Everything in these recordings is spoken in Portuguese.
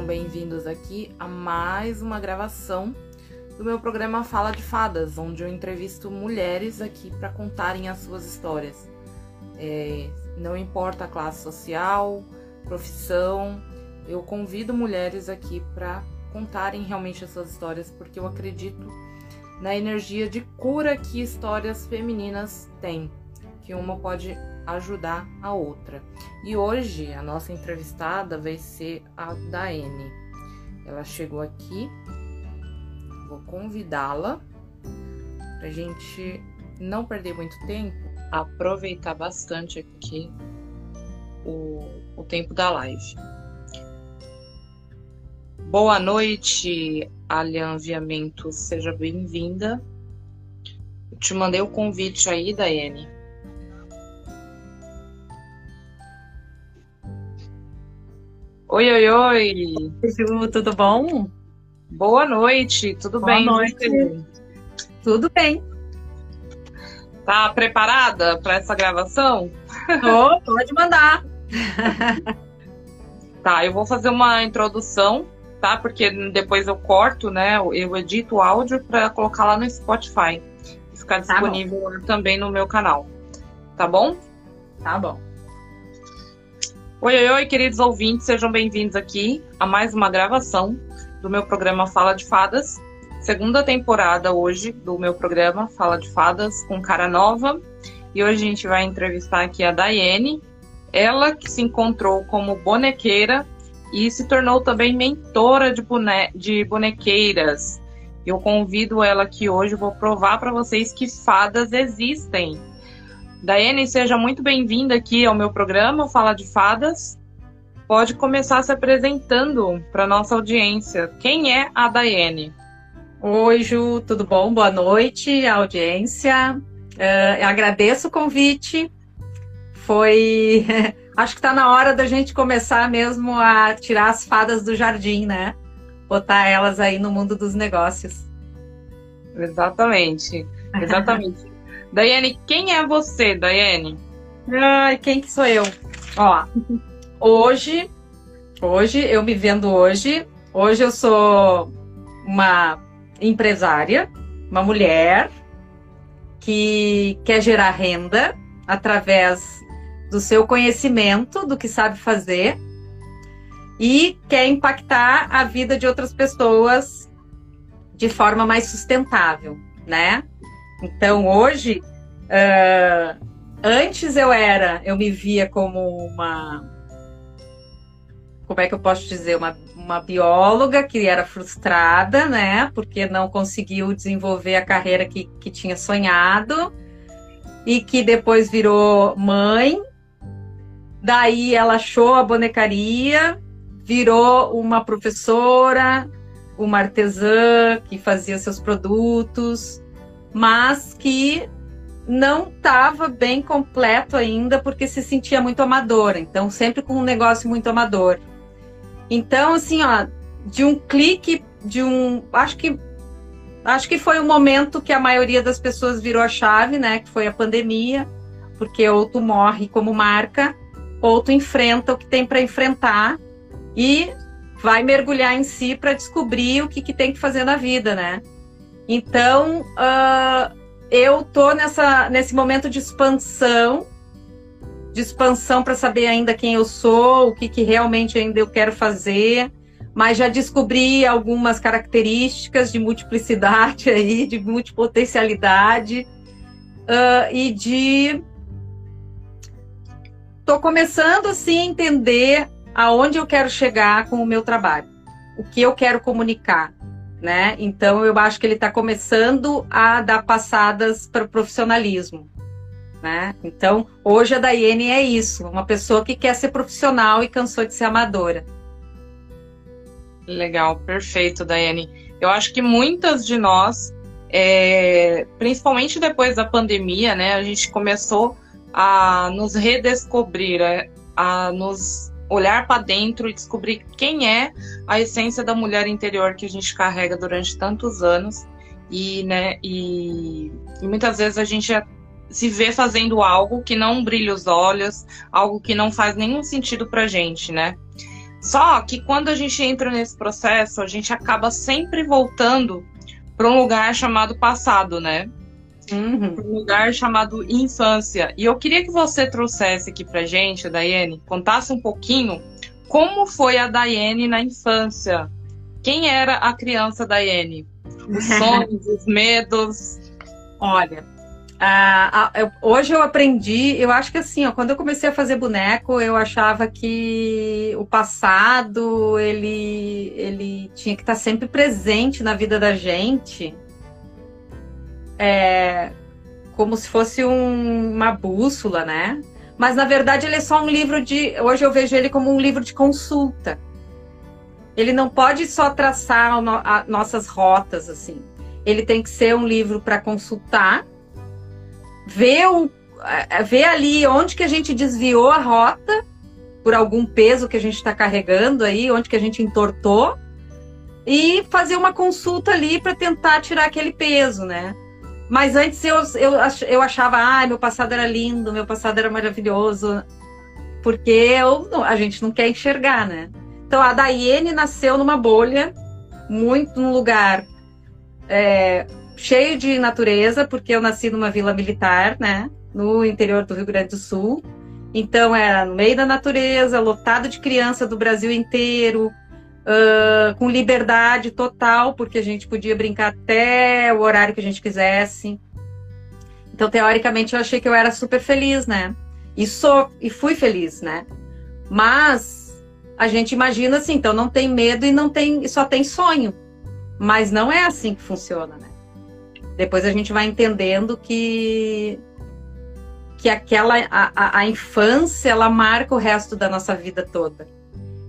sejam bem-vindos aqui a mais uma gravação do meu programa Fala de Fadas, onde eu entrevisto mulheres aqui para contarem as suas histórias. É, não importa a classe social, profissão, eu convido mulheres aqui para contarem realmente as suas histórias, porque eu acredito na energia de cura que histórias femininas têm, que uma pode ajudar a outra. E hoje a nossa entrevistada vai ser a Daene. Ela chegou aqui, vou convidá-la para a gente não perder muito tempo, aproveitar bastante aqui o, o tempo da live. Boa noite, Alian Viamento, seja bem-vinda. Te mandei o convite aí, Daiane. Oi, oi, oi. tudo bom? Boa noite, tudo Boa bem? Noite. Tudo bem. Tá preparada para essa gravação? Oh, pode mandar. tá, eu vou fazer uma introdução, tá? Porque depois eu corto, né? Eu edito o áudio para colocar lá no Spotify e ficar disponível tá também no meu canal. Tá bom? Tá bom. Oi, oi, oi, queridos ouvintes, sejam bem-vindos aqui a mais uma gravação do meu programa Fala de Fadas. Segunda temporada hoje do meu programa Fala de Fadas com cara nova. E hoje a gente vai entrevistar aqui a Daiane, ela que se encontrou como bonequeira e se tornou também mentora de, bone de bonequeiras. Eu convido ela aqui hoje, vou provar para vocês que fadas existem. Daiane, seja muito bem-vinda aqui ao meu programa Fala de Fadas. Pode começar se apresentando para nossa audiência. Quem é a Daiane? Oi, Ju, tudo bom? Boa noite, audiência. Uh, agradeço o convite. Foi. Acho que está na hora da gente começar mesmo a tirar as fadas do jardim, né? Botar elas aí no mundo dos negócios. Exatamente. Exatamente. Daiane, quem é você, Daiane? Ai, quem que sou eu? Ó, hoje, hoje, eu me vendo hoje, hoje eu sou uma empresária, uma mulher que quer gerar renda através do seu conhecimento, do que sabe fazer, e quer impactar a vida de outras pessoas de forma mais sustentável, né? Então, hoje, uh, antes eu era, eu me via como uma. Como é que eu posso dizer? Uma, uma bióloga que era frustrada, né? Porque não conseguiu desenvolver a carreira que, que tinha sonhado e que depois virou mãe. Daí ela achou a bonecaria, virou uma professora, uma artesã que fazia seus produtos, mas que não estava bem completo ainda porque se sentia muito amadora, então sempre com um negócio muito amador. Então, assim, ó, de um clique, de um, acho que acho que foi o momento que a maioria das pessoas virou a chave, né, que foi a pandemia, porque ou tu morre como marca, ou tu enfrenta o que tem para enfrentar e vai mergulhar em si para descobrir o que, que tem que fazer na vida, né? Então, uh, eu tô nessa, nesse momento de expansão, de expansão para saber ainda quem eu sou, o que, que realmente ainda eu quero fazer, mas já descobri algumas características de multiplicidade aí, de multipotencialidade uh, e de tô começando assim a entender aonde eu quero chegar com o meu trabalho, o que eu quero comunicar né? Então eu acho que ele está começando a dar passadas para o profissionalismo. Né? Então, hoje a Daiane é isso, uma pessoa que quer ser profissional e cansou de ser amadora. Legal, perfeito, Daiane. Eu acho que muitas de nós, é, principalmente depois da pandemia, né, a gente começou a nos redescobrir, a, a nos olhar para dentro e descobrir quem é a essência da mulher interior que a gente carrega durante tantos anos e, né, e, e muitas vezes a gente se vê fazendo algo que não brilha os olhos, algo que não faz nenhum sentido pra gente, né? Só que quando a gente entra nesse processo, a gente acaba sempre voltando para um lugar chamado passado, né? Uhum. Um lugar chamado infância. E eu queria que você trouxesse aqui pra gente, Daiane, contasse um pouquinho como foi a Daiane na infância. Quem era a criança Daiane? Os sonhos, os medos. Olha, eu, hoje eu aprendi, eu acho que assim, ó, quando eu comecei a fazer boneco, eu achava que o passado ele, ele tinha que estar sempre presente na vida da gente é, como se fosse um, uma bússola, né? Mas na verdade ele é só um livro de. Hoje eu vejo ele como um livro de consulta. Ele não pode só traçar no, a, nossas rotas assim. Ele tem que ser um livro para consultar, ver, o, é, ver ali onde que a gente desviou a rota por algum peso que a gente está carregando aí, onde que a gente entortou e fazer uma consulta ali para tentar tirar aquele peso, né? Mas antes eu, eu, eu achava, ah, meu passado era lindo, meu passado era maravilhoso, porque eu, a gente não quer enxergar, né? Então a Daiane nasceu numa bolha, muito num lugar é, cheio de natureza, porque eu nasci numa vila militar, né? No interior do Rio Grande do Sul. Então era no meio da natureza, lotado de criança do Brasil inteiro, uh, com liberdade total, porque a gente podia brincar até o horário que a gente quisesse. Então, teoricamente, eu achei que eu era super feliz, né? E sou, e fui feliz, né? Mas a gente imagina assim, então não tem medo e não tem, só tem sonho. Mas não é assim que funciona, né? Depois a gente vai entendendo que que aquela a, a, a infância ela marca o resto da nossa vida toda.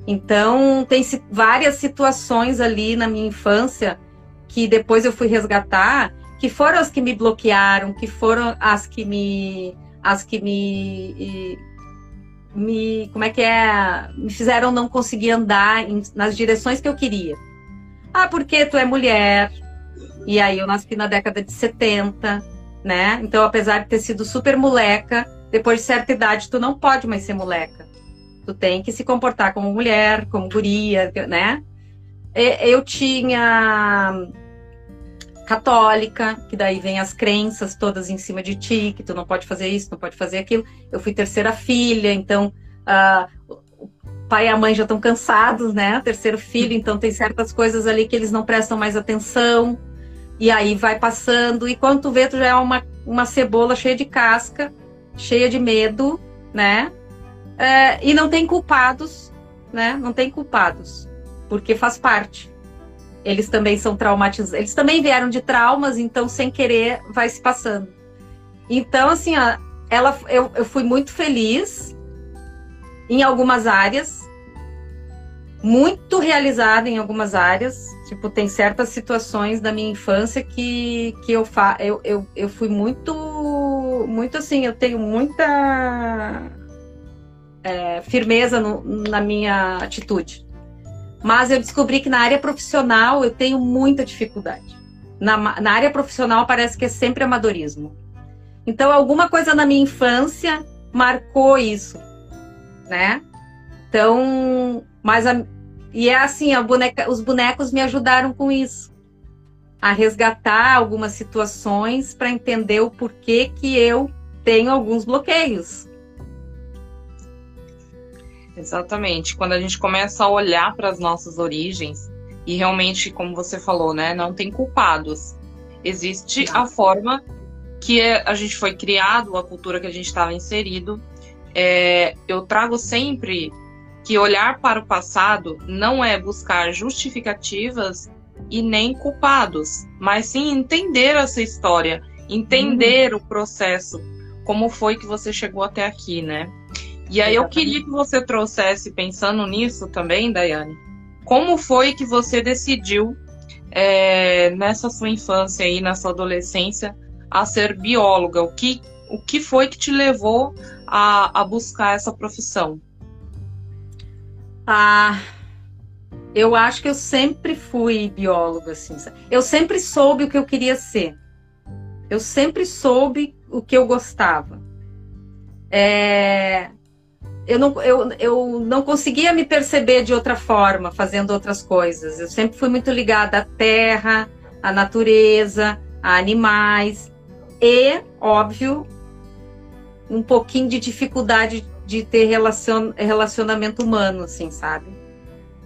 Então, tem várias situações ali na minha infância que depois eu fui resgatar, que foram as que me bloquearam, que foram as que me as que me me como é que é, me fizeram não conseguir andar em, nas direções que eu queria. Ah, porque tu é mulher. E aí eu nasci na década de 70, né? Então, apesar de ter sido super moleca, depois de certa idade tu não pode mais ser moleca. Tu tem que se comportar como mulher, como guria, né? Eu tinha católica, que daí vem as crenças todas em cima de ti, que tu não pode fazer isso, não pode fazer aquilo. Eu fui terceira filha, então uh, o pai e a mãe já estão cansados, né? Terceiro filho, então tem certas coisas ali que eles não prestam mais atenção. E aí vai passando, e quando tu vê, tu já é uma, uma cebola cheia de casca, cheia de medo, né? É, e não tem culpados, né? Não tem culpados, porque faz parte. Eles também são traumatizados, eles também vieram de traumas, então sem querer vai se passando. Então, assim, ó, ela, eu, eu fui muito feliz em algumas áreas, muito realizada em algumas áreas. Tipo, tem certas situações da minha infância que, que eu, fa eu, eu, eu fui muito, muito assim, eu tenho muita é, firmeza no, na minha atitude. Mas eu descobri que na área profissional eu tenho muita dificuldade. Na, na área profissional parece que é sempre amadorismo. Então, alguma coisa na minha infância marcou isso, né? Então, mas a, e é assim, boneca, os bonecos me ajudaram com isso, a resgatar algumas situações para entender o porquê que eu tenho alguns bloqueios. Exatamente. Quando a gente começa a olhar para as nossas origens, e realmente, como você falou, né, não tem culpados. Existe a forma que a gente foi criado, a cultura que a gente estava inserido. É, eu trago sempre que olhar para o passado não é buscar justificativas e nem culpados, mas sim entender essa história, entender uhum. o processo, como foi que você chegou até aqui, né? E aí eu queria que você trouxesse, pensando nisso também, Daiane, como foi que você decidiu, é, nessa sua infância e na sua adolescência, a ser bióloga? O que, o que foi que te levou a, a buscar essa profissão? Ah, eu acho que eu sempre fui bióloga, assim. Eu sempre soube o que eu queria ser. Eu sempre soube o que eu gostava. É, eu não, eu, eu não conseguia me perceber de outra forma, fazendo outras coisas. Eu sempre fui muito ligada à terra, à natureza, a animais e, óbvio, um pouquinho de dificuldade de ter relacion, relacionamento humano, assim, sabe?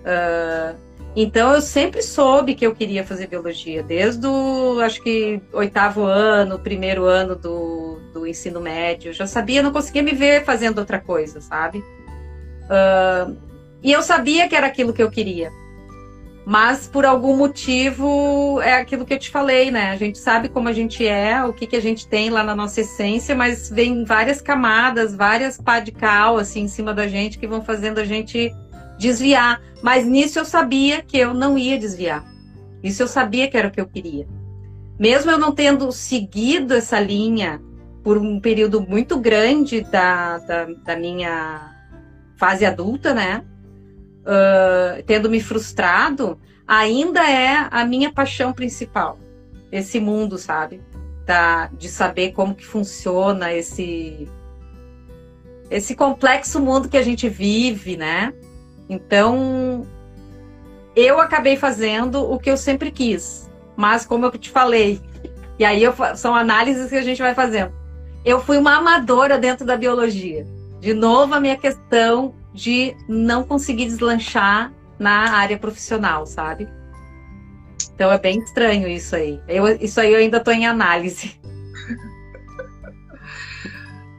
Uh, então eu sempre soube que eu queria fazer biologia, desde o, acho que, oitavo ano, primeiro ano do, do ensino médio. Eu já sabia, não conseguia me ver fazendo outra coisa, sabe? Uh, e eu sabia que era aquilo que eu queria. Mas por algum motivo é aquilo que eu te falei, né? A gente sabe como a gente é, o que, que a gente tem lá na nossa essência, mas vem várias camadas, várias pá de cal assim em cima da gente que vão fazendo a gente desviar. Mas nisso eu sabia que eu não ia desviar. Isso eu sabia que era o que eu queria. Mesmo eu não tendo seguido essa linha por um período muito grande da, da, da minha fase adulta, né? Uh, tendo me frustrado, ainda é a minha paixão principal. Esse mundo, sabe? Da, de saber como que funciona esse esse complexo mundo que a gente vive, né? Então, eu acabei fazendo o que eu sempre quis, mas como eu te falei, e aí eu, são análises que a gente vai fazendo. Eu fui uma amadora dentro da biologia. De novo, a minha questão de não conseguir deslanchar na área profissional, sabe? Então é bem estranho isso aí. Eu, isso aí eu ainda estou em análise.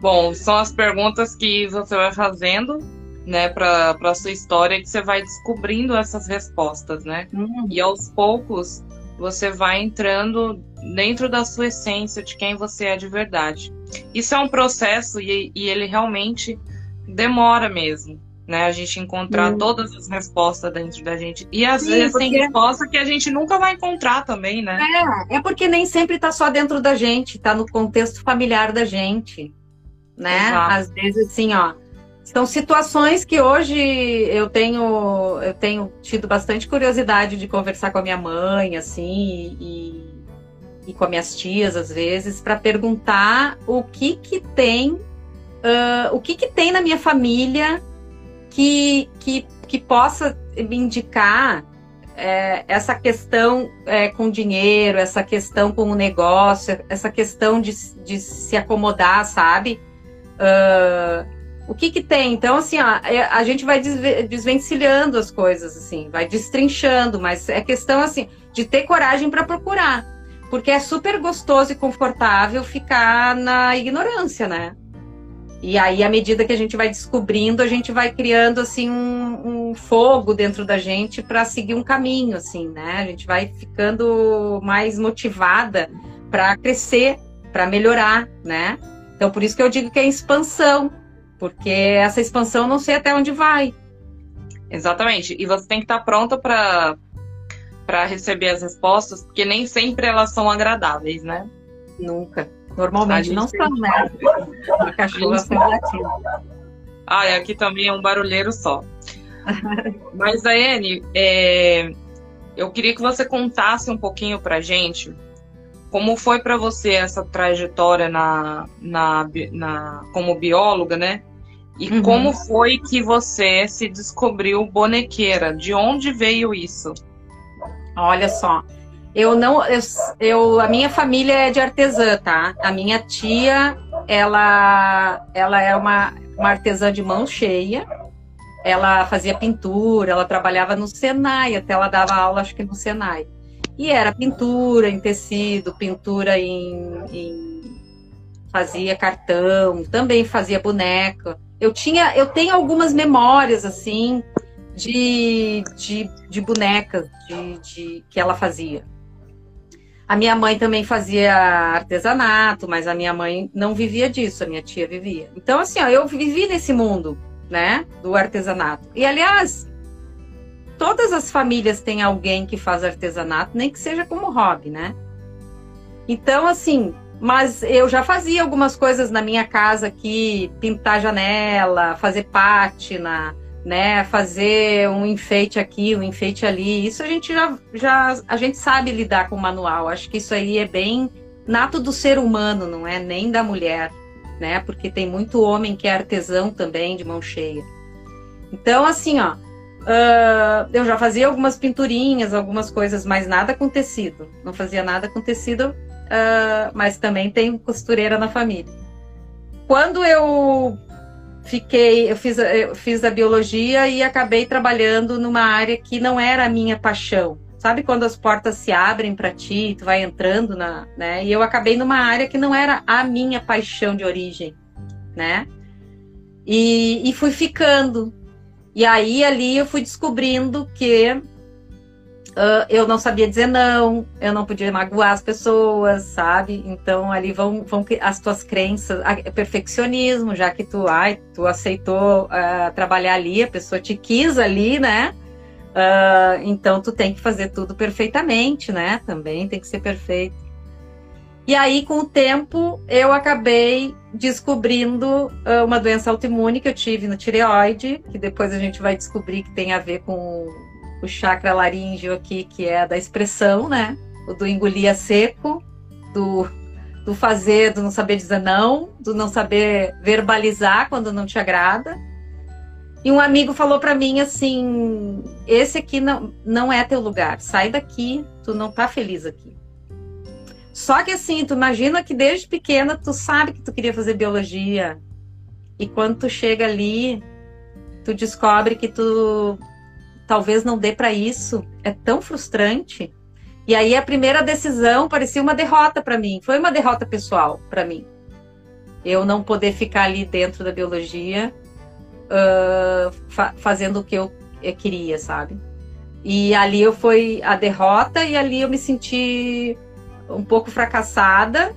Bom, são as perguntas que você vai fazendo né, para a sua história que você vai descobrindo essas respostas, né? Uhum. E aos poucos você vai entrando dentro da sua essência de quem você é de verdade. Isso é um processo e, e ele realmente demora mesmo, né? A gente encontrar uhum. todas as respostas dentro da gente. E às Sim, vezes porque... tem resposta que a gente nunca vai encontrar também, né? É, é porque nem sempre está só dentro da gente, está no contexto familiar da gente, né? Exato. Às vezes assim, ó, são situações que hoje eu tenho, eu tenho tido bastante curiosidade de conversar com a minha mãe, assim, e, e com as minhas tias, às vezes, para perguntar o que que tem, uh, o que que tem na minha família que, que, que possa me indicar é, essa questão é, com dinheiro, essa questão com o negócio, essa questão de, de se acomodar, sabe? Uh, o que que tem? Então, assim, ó, é, a gente vai desvencilhando as coisas, assim, vai destrinchando, mas é questão, assim, de ter coragem para procurar. Porque é super gostoso e confortável ficar na ignorância, né? E aí, à medida que a gente vai descobrindo, a gente vai criando, assim, um, um fogo dentro da gente para seguir um caminho, assim, né? A gente vai ficando mais motivada para crescer, para melhorar, né? Então, por isso que eu digo que é expansão, porque essa expansão não sei até onde vai. Exatamente. E você tem que estar pronta para para receber as respostas, porque nem sempre elas são agradáveis, né? Nunca. Normalmente não são, né? A cachorra latindo. Ah, e aqui também é um barulheiro só. Mas, Daiane, é... eu queria que você contasse um pouquinho pra gente como foi para você essa trajetória na, na, na, como bióloga, né? E uhum. como foi que você se descobriu bonequeira? De onde veio isso? Olha só, eu não, eu, eu, a minha família é de artesã, tá? A minha tia, ela, ela é uma, uma artesã de mão cheia. Ela fazia pintura, ela trabalhava no Senai, até ela dava aula, acho que no Senai. E era pintura em tecido, pintura em, em, fazia cartão, também fazia boneca. Eu tinha, eu tenho algumas memórias assim de, de, de bonecas de, de, que ela fazia. A minha mãe também fazia artesanato, mas a minha mãe não vivia disso, a minha tia vivia. Então, assim, ó, eu vivi nesse mundo, né, do artesanato. E, aliás, todas as famílias têm alguém que faz artesanato, nem que seja como hobby, né? Então, assim, mas eu já fazia algumas coisas na minha casa aqui, pintar janela, fazer pátina, né, fazer um enfeite aqui, um enfeite ali. Isso a gente já, já a gente sabe lidar com o manual. Acho que isso aí é bem nato do ser humano, não é nem da mulher. né? Porque tem muito homem que é artesão também, de mão cheia. Então, assim, ó, uh, eu já fazia algumas pinturinhas, algumas coisas, mas nada com tecido. Não fazia nada com tecido, uh, mas também tem costureira na família. Quando eu fiquei, eu fiz, eu fiz a biologia e acabei trabalhando numa área que não era a minha paixão. Sabe quando as portas se abrem para ti, tu vai entrando na, né? E eu acabei numa área que não era a minha paixão de origem, né? E, e fui ficando. E aí ali eu fui descobrindo que Uh, eu não sabia dizer não, eu não podia magoar as pessoas, sabe? Então ali vão, vão as tuas crenças, a, perfeccionismo, já que tu, ai, tu aceitou uh, trabalhar ali, a pessoa te quis ali, né? Uh, então tu tem que fazer tudo perfeitamente, né? Também tem que ser perfeito. E aí, com o tempo, eu acabei descobrindo uma doença autoimune que eu tive no tireoide, que depois a gente vai descobrir que tem a ver com o chakra laríngeo aqui, que é da expressão, né? O do engolir a seco, do, do fazer, do não saber dizer não, do não saber verbalizar quando não te agrada. E um amigo falou para mim assim: esse aqui não, não é teu lugar, sai daqui, tu não tá feliz aqui. Só que assim, tu imagina que desde pequena tu sabe que tu queria fazer biologia. E quando tu chega ali, tu descobre que tu talvez não dê para isso. É tão frustrante. E aí a primeira decisão parecia uma derrota para mim. Foi uma derrota pessoal para mim. Eu não poder ficar ali dentro da biologia uh, fa fazendo o que eu, queria, sabe? E ali eu fui a derrota e ali eu me senti um pouco fracassada.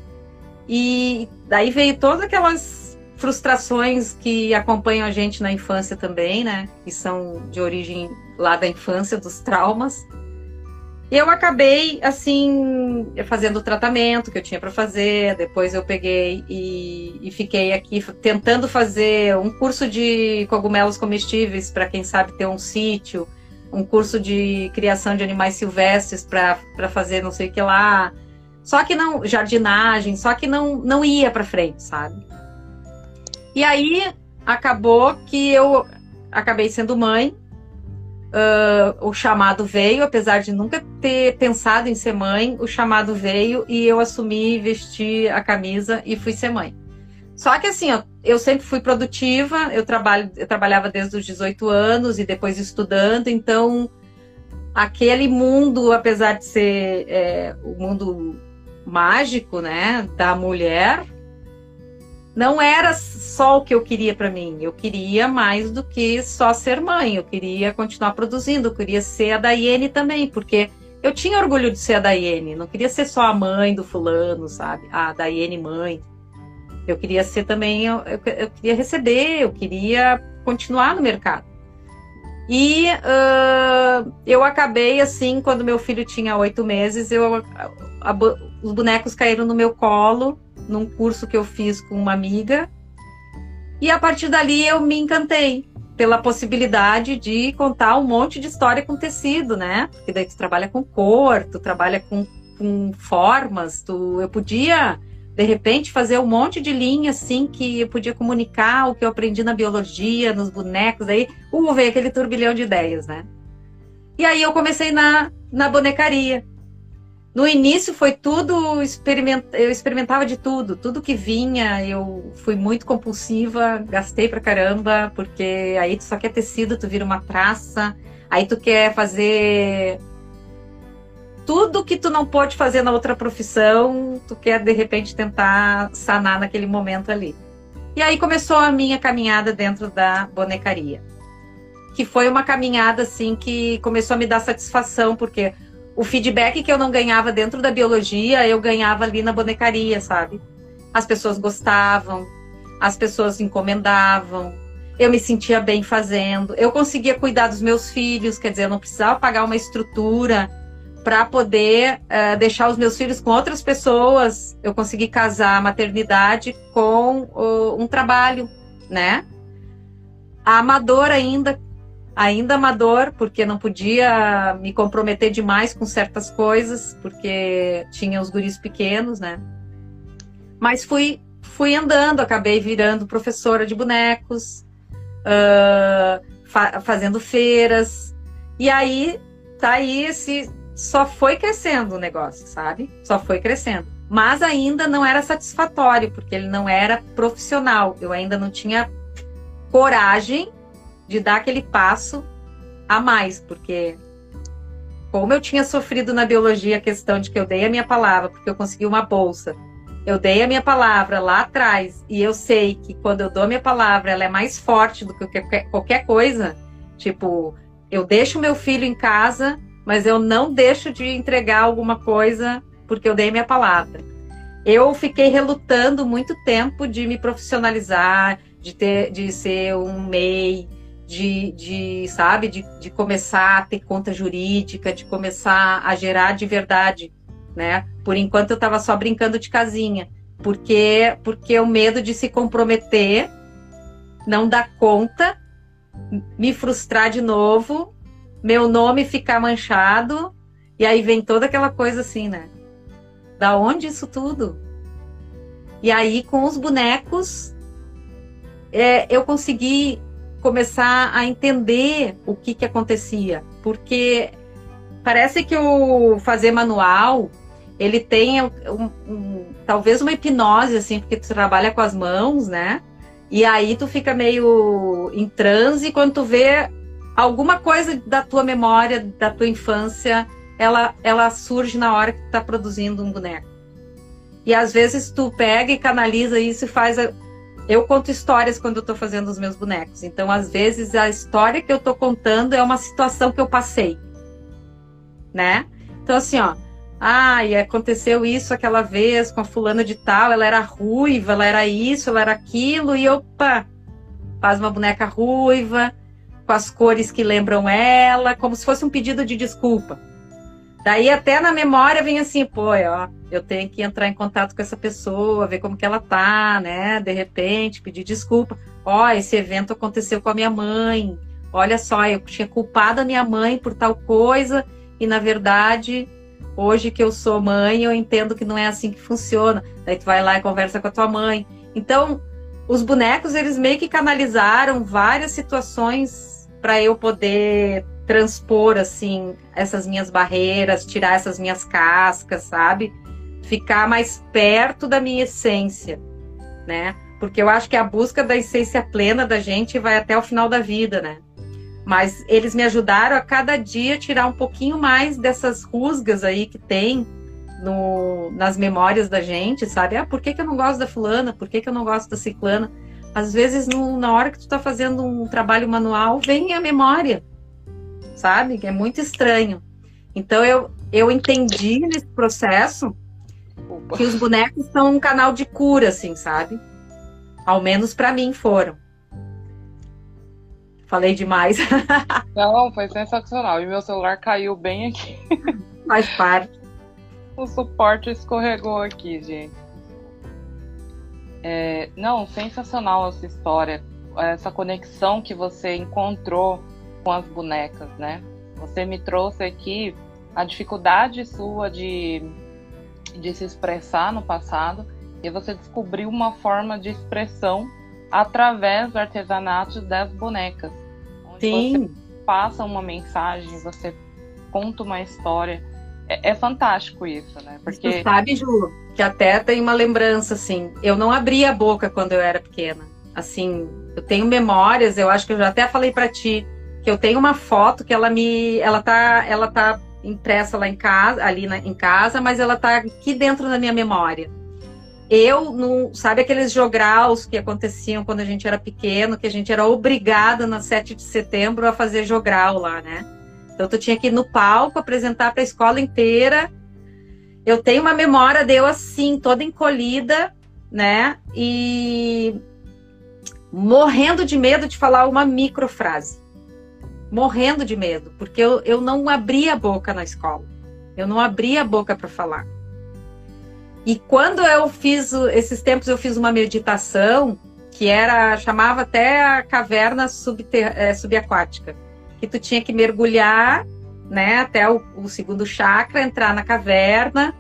E daí veio todas aquelas frustrações que acompanham a gente na infância também, né? Que são de origem lá da infância, dos traumas. Eu acabei, assim, fazendo o tratamento que eu tinha para fazer. Depois eu peguei e, e, fiquei aqui tentando fazer um curso de cogumelos comestíveis para quem sabe ter um sítio, um curso de criação de animais silvestres para fazer não sei o que lá. Só que não, jardinagem, só que não, não ia para frente, sabe? E aí acabou que eu acabei sendo mãe. Uh, o chamado veio, apesar de nunca ter pensado em ser mãe, o chamado veio e eu assumi, vesti a camisa e fui ser mãe. Só que assim, ó, eu sempre fui produtiva, eu, trabalho, eu trabalhava desde os 18 anos e depois estudando, então aquele mundo, apesar de ser é, o mundo mágico, né, da mulher, não era só o que eu queria para mim. Eu queria mais do que só ser mãe. Eu queria continuar produzindo. Eu queria ser a Daiane também, porque eu tinha orgulho de ser a Daiane. Não queria ser só a mãe do fulano, sabe? A Daiane mãe. Eu queria ser também. Eu, eu, eu queria receber. Eu queria continuar no mercado. E uh, eu acabei assim, quando meu filho tinha oito meses, eu, a, a, os bonecos caíram no meu colo num curso que eu fiz com uma amiga. E a partir dali eu me encantei pela possibilidade de contar um monte de história com tecido, né? Porque daí tu trabalha com cor, tu trabalha com, com formas, tu, eu podia de repente fazer um monte de linha assim que eu podia comunicar o que eu aprendi na biologia, nos bonecos, aí uh, veio aquele turbilhão de ideias, né? E aí eu comecei na, na bonecaria. No início foi tudo, experiment... eu experimentava de tudo, tudo que vinha, eu fui muito compulsiva, gastei pra caramba, porque aí tu só quer tecido, tu vira uma traça, aí tu quer fazer tudo que tu não pode fazer na outra profissão, tu quer de repente tentar sanar naquele momento ali. E aí começou a minha caminhada dentro da bonecaria. Que foi uma caminhada assim que começou a me dar satisfação, porque o feedback que eu não ganhava dentro da biologia, eu ganhava ali na bonecaria, sabe? As pessoas gostavam, as pessoas encomendavam, eu me sentia bem fazendo, eu conseguia cuidar dos meus filhos, quer dizer, eu não precisava pagar uma estrutura para poder uh, deixar os meus filhos com outras pessoas, eu consegui casar a maternidade com uh, um trabalho, né? Amador ainda, ainda amador, porque não podia me comprometer demais com certas coisas, porque tinha os guris pequenos, né? Mas fui fui andando, acabei virando professora de bonecos, uh, fa fazendo feiras. E aí, tá aí esse. Só foi crescendo o negócio, sabe? Só foi crescendo. Mas ainda não era satisfatório, porque ele não era profissional. Eu ainda não tinha coragem de dar aquele passo a mais, porque como eu tinha sofrido na biologia a questão de que eu dei a minha palavra, porque eu consegui uma bolsa, eu dei a minha palavra lá atrás, e eu sei que quando eu dou a minha palavra, ela é mais forte do que qualquer coisa. Tipo, eu deixo meu filho em casa, mas eu não deixo de entregar alguma coisa porque eu dei minha palavra. Eu fiquei relutando muito tempo de me profissionalizar, de ter, de ser um MEI, de, de sabe, de, de começar a ter conta jurídica, de começar a gerar de verdade, né? Por enquanto eu estava só brincando de casinha, porque porque o medo de se comprometer, não dar conta, me frustrar de novo, meu nome ficar manchado, e aí vem toda aquela coisa assim, né? Da onde isso tudo? E aí com os bonecos é, eu consegui começar a entender o que, que acontecia, porque parece que o fazer manual ele tem um, um, talvez uma hipnose assim, porque tu trabalha com as mãos, né? E aí tu fica meio em transe quando tu vê alguma coisa da tua memória, da tua infância, ela, ela surge na hora que tu tá produzindo um boneco. E às vezes tu pega e canaliza isso e faz eu conto histórias quando eu estou fazendo os meus bonecos. Então, às vezes, a história que eu estou contando é uma situação que eu passei, né? Então, assim, ó, ah, e aconteceu isso aquela vez com a fulana de tal, ela era ruiva, ela era isso, ela era aquilo, e opa, faz uma boneca ruiva, com as cores que lembram ela, como se fosse um pedido de desculpa. Daí até na memória vem assim, pô, ó, eu tenho que entrar em contato com essa pessoa, ver como que ela tá, né? De repente, pedir desculpa. Ó, esse evento aconteceu com a minha mãe. Olha só, eu tinha culpado a minha mãe por tal coisa e na verdade, hoje que eu sou mãe, eu entendo que não é assim que funciona. Daí tu vai lá e conversa com a tua mãe. Então, os bonecos eles meio que canalizaram várias situações para eu poder transpor assim essas minhas barreiras, tirar essas minhas cascas, sabe? Ficar mais perto da minha essência, né? Porque eu acho que a busca da essência plena da gente vai até o final da vida, né? Mas eles me ajudaram a cada dia tirar um pouquinho mais dessas rusgas aí que tem no, nas memórias da gente, sabe? Ah, por que, que eu não gosto da fulana? Por que, que eu não gosto da ciclana? Às vezes, no, na hora que tu tá fazendo um trabalho manual, vem a memória sabe? É muito estranho. Então eu, eu entendi nesse processo Opa. que os bonecos são um canal de cura, assim, sabe? Ao menos para mim foram. Falei demais. Não, foi sensacional. E meu celular caiu bem aqui. Faz parte. O suporte escorregou aqui, gente. É, não, sensacional essa história. Essa conexão que você encontrou com as bonecas, né? Você me trouxe aqui a dificuldade sua de, de se expressar no passado e você descobriu uma forma de expressão através do artesanato das bonecas. Onde Sim. você passa uma mensagem, você conta uma história. É, é fantástico isso, né? Porque... Você sabe, Ju, que até tem uma lembrança, assim, eu não abria a boca quando eu era pequena. Assim, eu tenho memórias, eu acho que eu já até falei para ti, que eu tenho uma foto que ela me ela tá ela tá impressa lá em casa ali na, em casa mas ela tá aqui dentro da minha memória eu não sabe aqueles jograus que aconteciam quando a gente era pequeno que a gente era obrigada na 7 de setembro a fazer jogral lá né então tu tinha que ir no palco apresentar para a escola inteira eu tenho uma memória de eu assim toda encolhida né e morrendo de medo de falar uma microfrase morrendo de medo, porque eu, eu não abria a boca na escola. Eu não abria a boca para falar. E quando eu fiz, esses tempos eu fiz uma meditação que era, chamava até a caverna subter, é, subaquática, que tu tinha que mergulhar, né, até o, o segundo chakra, entrar na caverna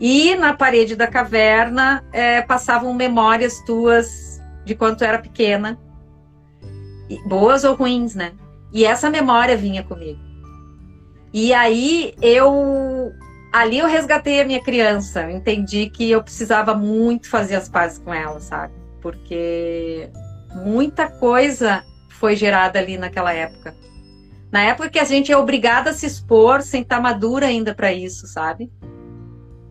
E na parede da caverna é, passavam memórias tuas de quando tu era pequena, boas ou ruins, né? E essa memória vinha comigo. E aí eu ali eu resgatei a minha criança, eu entendi que eu precisava muito fazer as pazes com ela, sabe? Porque muita coisa foi gerada ali naquela época. Na época que a gente é obrigada a se expor sem estar madura ainda para isso, sabe?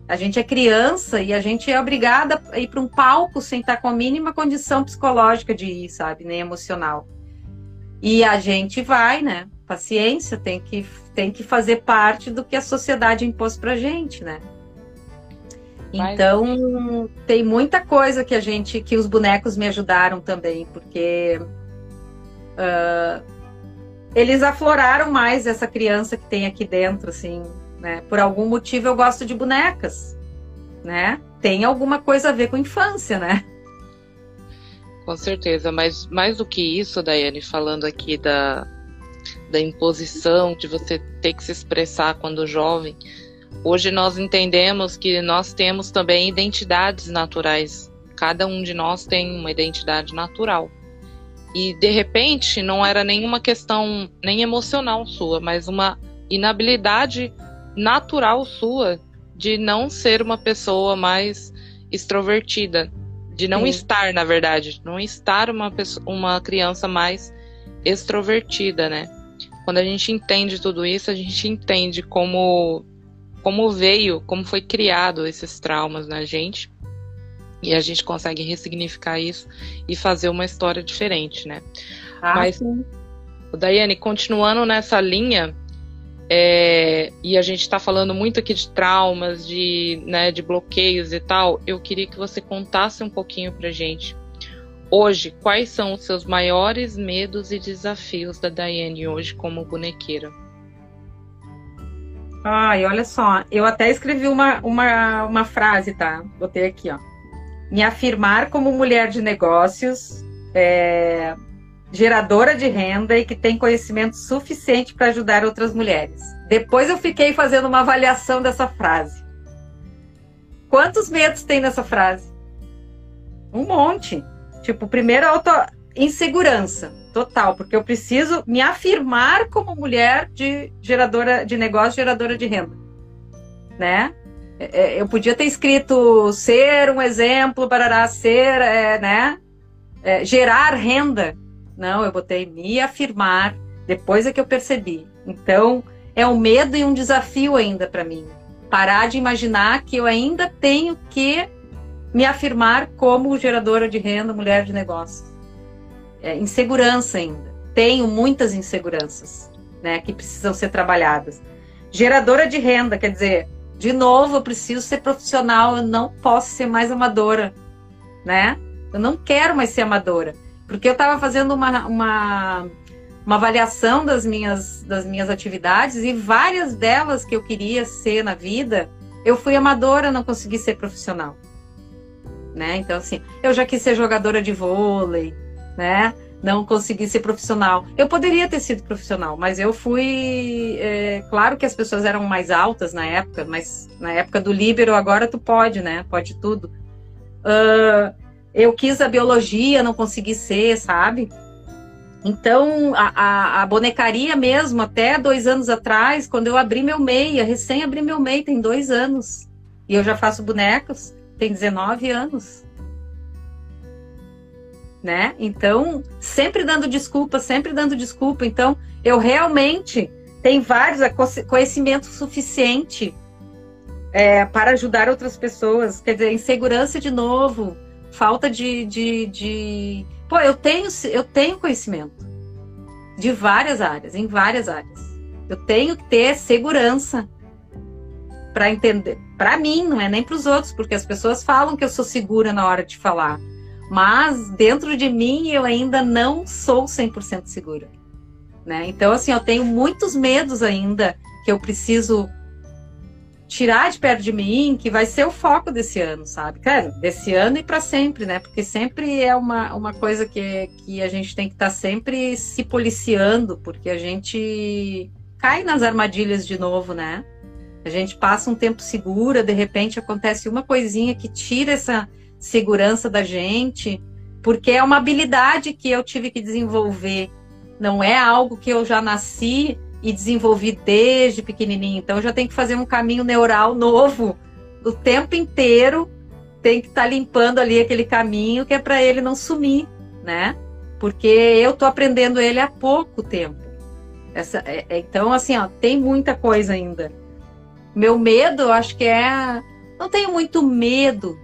A gente é criança e a gente é obrigada a ir para um palco sem estar com a mínima condição psicológica de ir, sabe? Nem emocional. E a gente vai, né? Paciência, tem que, tem que fazer parte do que a sociedade impôs pra gente, né? Então, tem muita coisa que a gente, que os bonecos me ajudaram também, porque uh, eles afloraram mais essa criança que tem aqui dentro, assim, né? Por algum motivo eu gosto de bonecas, né? Tem alguma coisa a ver com infância, né? Com certeza, mas mais do que isso, Daiane, falando aqui da, da imposição, de você ter que se expressar quando jovem, hoje nós entendemos que nós temos também identidades naturais. Cada um de nós tem uma identidade natural. E de repente não era nenhuma questão nem emocional sua, mas uma inabilidade natural sua de não ser uma pessoa mais extrovertida, de não Sim. estar, na verdade, não estar uma, pessoa, uma criança mais extrovertida, né? Quando a gente entende tudo isso, a gente entende como como veio, como foi criado esses traumas na gente. E a gente consegue ressignificar isso e fazer uma história diferente, né? Ah, Mas, sim. Daiane, continuando nessa linha, é, e a gente está falando muito aqui de traumas, de, né, de bloqueios e tal. Eu queria que você contasse um pouquinho pra gente. Hoje, quais são os seus maiores medos e desafios da Daiane hoje como bonequeira? Ai, olha só, eu até escrevi uma, uma, uma frase, tá? Botei aqui, ó. Me afirmar como mulher de negócios, é, geradora de renda e que tem conhecimento suficiente para ajudar outras mulheres. Depois eu fiquei fazendo uma avaliação dessa frase. Quantos medos tem nessa frase? Um monte. Tipo, primeiro, auto insegurança total, porque eu preciso me afirmar como mulher de geradora de negócio, geradora de renda, né? É, é, eu podia ter escrito ser um exemplo, para ser, é, né? É, gerar renda, não, eu botei me afirmar. Depois é que eu percebi. Então, é um medo e um desafio ainda para mim. Parar de imaginar que eu ainda tenho que me afirmar como geradora de renda, mulher de negócios. É, insegurança ainda. Tenho muitas inseguranças, né, que precisam ser trabalhadas. Geradora de renda, quer dizer, de novo, eu preciso ser profissional, eu não posso ser mais amadora, né? Eu não quero mais ser amadora. Porque eu estava fazendo uma, uma, uma avaliação das minhas, das minhas atividades e várias delas que eu queria ser na vida, eu fui amadora, não consegui ser profissional. Né? Então, assim, eu já quis ser jogadora de vôlei, né? Não consegui ser profissional. Eu poderia ter sido profissional, mas eu fui. É, claro que as pessoas eram mais altas na época, mas na época do Líbero, agora tu pode, né? Pode tudo. Uh, eu quis a biologia, não consegui ser, sabe? Então, a, a, a, bonecaria mesmo, até dois anos atrás, quando eu abri meu MEI, recém abri meu MEI, tem dois anos. E eu já faço bonecos, tem 19 anos. Né? Então, sempre dando desculpa, sempre dando desculpa. Então, eu realmente tenho vários conhecimento suficiente é, para ajudar outras pessoas. Quer dizer, insegurança de novo, falta de, de, de... Pô, eu tenho, eu tenho conhecimento de várias áreas, em várias áreas. Eu tenho que ter segurança para entender. Para mim, não é nem para os outros, porque as pessoas falam que eu sou segura na hora de falar. Mas dentro de mim eu ainda não sou 100% segura. Né? Então, assim, eu tenho muitos medos ainda que eu preciso tirar de perto de mim, que vai ser o foco desse ano, sabe? Claro, desse ano e para sempre, né? Porque sempre é uma, uma coisa que, que a gente tem que estar tá sempre se policiando, porque a gente cai nas armadilhas de novo, né? A gente passa um tempo segura, de repente acontece uma coisinha que tira essa segurança da gente, porque é uma habilidade que eu tive que desenvolver. Não é algo que eu já nasci e desenvolvi desde pequenininho. Então eu já tenho que fazer um caminho neural novo o tempo inteiro. Tem que estar tá limpando ali aquele caminho que é para ele não sumir, né? Porque eu tô aprendendo ele há pouco tempo. Essa, é, é, então, assim, ó, tem muita coisa ainda. Meu medo, eu acho que é. Não tenho muito medo.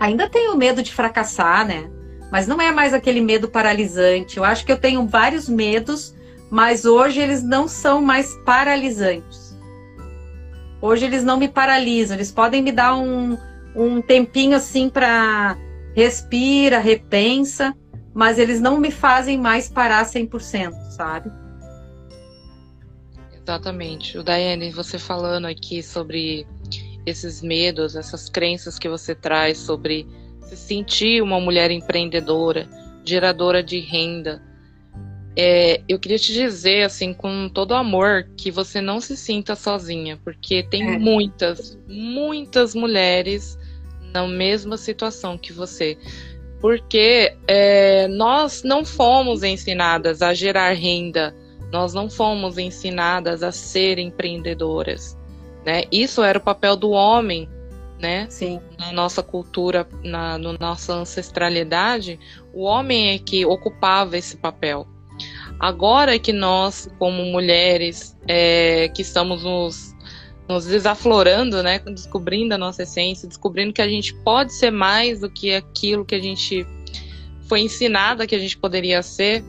Ainda tenho medo de fracassar, né? Mas não é mais aquele medo paralisante. Eu acho que eu tenho vários medos mas hoje eles não são mais paralisantes. Hoje eles não me paralisam, eles podem me dar um, um tempinho assim para respira, repensa, mas eles não me fazem mais parar 100%, sabe? Exatamente. O Daiane, você falando aqui sobre esses medos, essas crenças que você traz sobre se sentir uma mulher empreendedora, geradora de renda, é, eu queria te dizer, assim, com todo amor, que você não se sinta sozinha, porque tem é. muitas, muitas mulheres na mesma situação que você. Porque é, nós não fomos ensinadas a gerar renda, nós não fomos ensinadas a ser empreendedoras. Né? Isso era o papel do homem, né? Sim. Na nossa cultura, na, na nossa ancestralidade, o homem é que ocupava esse papel. Agora que nós, como mulheres, é, que estamos nos, nos desaflorando, né, descobrindo a nossa essência, descobrindo que a gente pode ser mais do que aquilo que a gente foi ensinada que a gente poderia ser,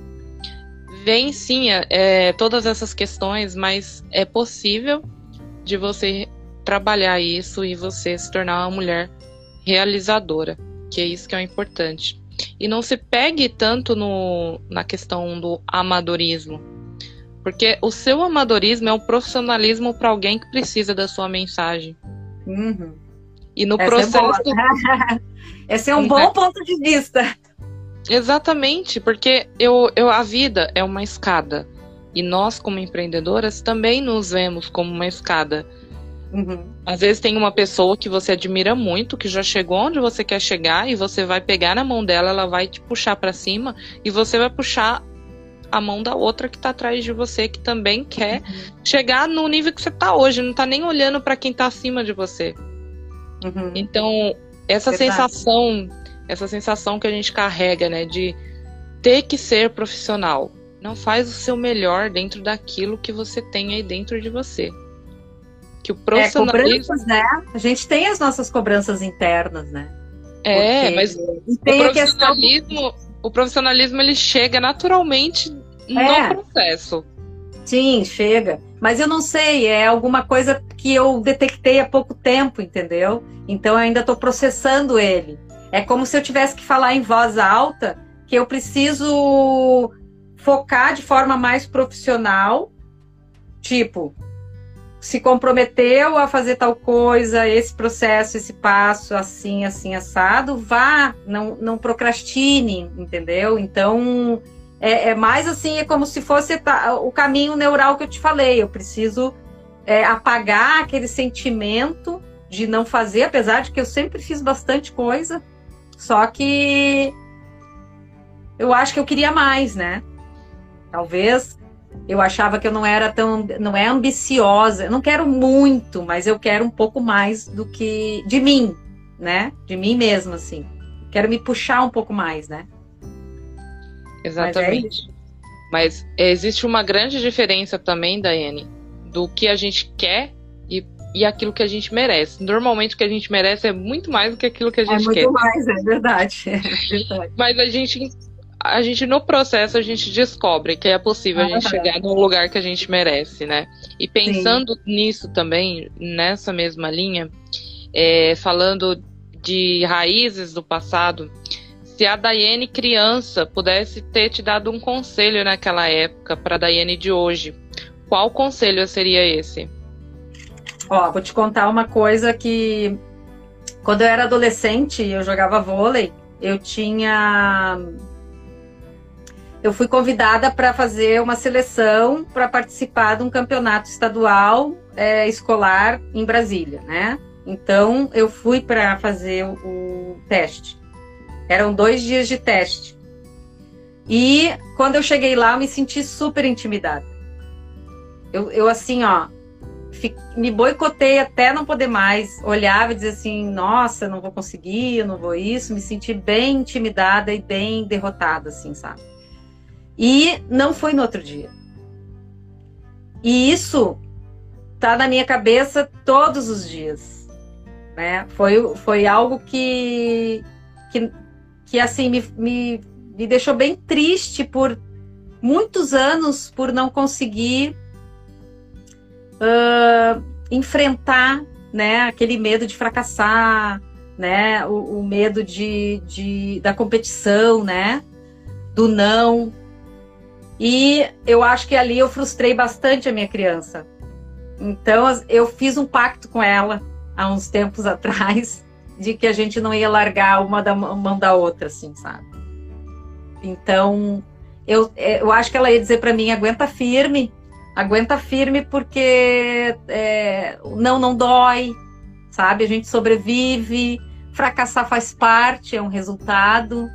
vem sim é, todas essas questões, mas é possível de você trabalhar isso e você se tornar uma mulher realizadora, que é isso que é o importante. E não se pegue tanto no, na questão do amadorismo. Porque o seu amadorismo é um profissionalismo para alguém que precisa da sua mensagem. Uhum. E no Essa é processo. É Esse é um bom ponto de vista. Exatamente, porque eu, eu, a vida é uma escada. E nós, como empreendedoras, também nos vemos como uma escada. Uhum. Às vezes tem uma pessoa que você admira muito, que já chegou onde você quer chegar, e você vai pegar na mão dela, ela vai te puxar para cima, e você vai puxar a mão da outra que tá atrás de você, que também quer uhum. chegar no nível que você tá hoje, não tá nem olhando para quem tá acima de você. Uhum. Então, essa Verdade. sensação, essa sensação que a gente carrega, né, de ter que ser profissional, não faz o seu melhor dentro daquilo que você tem aí dentro de você. Que o profissionalismo. É, né? A gente tem as nossas cobranças internas, né? É, Porque... mas o profissionalismo, questão... o profissionalismo ele chega naturalmente no é. processo. Sim, chega. Mas eu não sei, é alguma coisa que eu detectei há pouco tempo, entendeu? Então eu ainda estou processando ele. É como se eu tivesse que falar em voz alta que eu preciso focar de forma mais profissional. Tipo, se comprometeu a fazer tal coisa, esse processo, esse passo, assim, assim, assado, vá, não, não procrastine, entendeu? Então, é, é mais assim, é como se fosse o caminho neural que eu te falei. Eu preciso é, apagar aquele sentimento de não fazer, apesar de que eu sempre fiz bastante coisa, só que eu acho que eu queria mais, né? Talvez eu achava que eu não era tão, não é ambiciosa. Eu não quero muito, mas eu quero um pouco mais do que de mim, né? De mim mesma, assim. Quero me puxar um pouco mais, né? Exatamente. Mas, é mas existe uma grande diferença também, Daiane, do que a gente quer e, e aquilo que a gente merece. Normalmente o que a gente merece é muito mais do que aquilo que a gente é quer. É muito mais, é verdade. É verdade. Mas a gente a gente no processo a gente descobre que é possível ah, a gente é. chegar no lugar que a gente merece, né? E pensando Sim. nisso também, nessa mesma linha, é, falando de raízes do passado, se a Daiane criança pudesse ter te dado um conselho naquela época para a Daiane de hoje, qual conselho seria esse? Ó, vou te contar uma coisa que quando eu era adolescente, eu jogava vôlei, eu tinha eu fui convidada para fazer uma seleção para participar de um campeonato estadual é, escolar em Brasília, né? Então eu fui para fazer o, teste. Eram dois dias de teste. E quando eu cheguei lá, eu me senti super intimidada. Eu, eu assim, ó, me boicotei até não poder mais. Olhava e dizia assim: nossa, não vou conseguir, eu não vou isso. Me senti bem intimidada e bem derrotada, assim, sabe? E não foi no outro dia. E isso tá na minha cabeça todos os dias. Né? Foi, foi algo que, que, que assim, me, me, me deixou bem triste por muitos anos por não conseguir uh, enfrentar né, aquele medo de fracassar, né, o, o medo de, de, da competição, né, do não. E eu acho que ali eu frustrei bastante a minha criança. Então eu fiz um pacto com ela há uns tempos atrás de que a gente não ia largar uma da mão da outra, assim, sabe? Então eu, eu acho que ela ia dizer para mim: aguenta firme, aguenta firme porque é, não, não dói, sabe? A gente sobrevive, fracassar faz parte, é um resultado,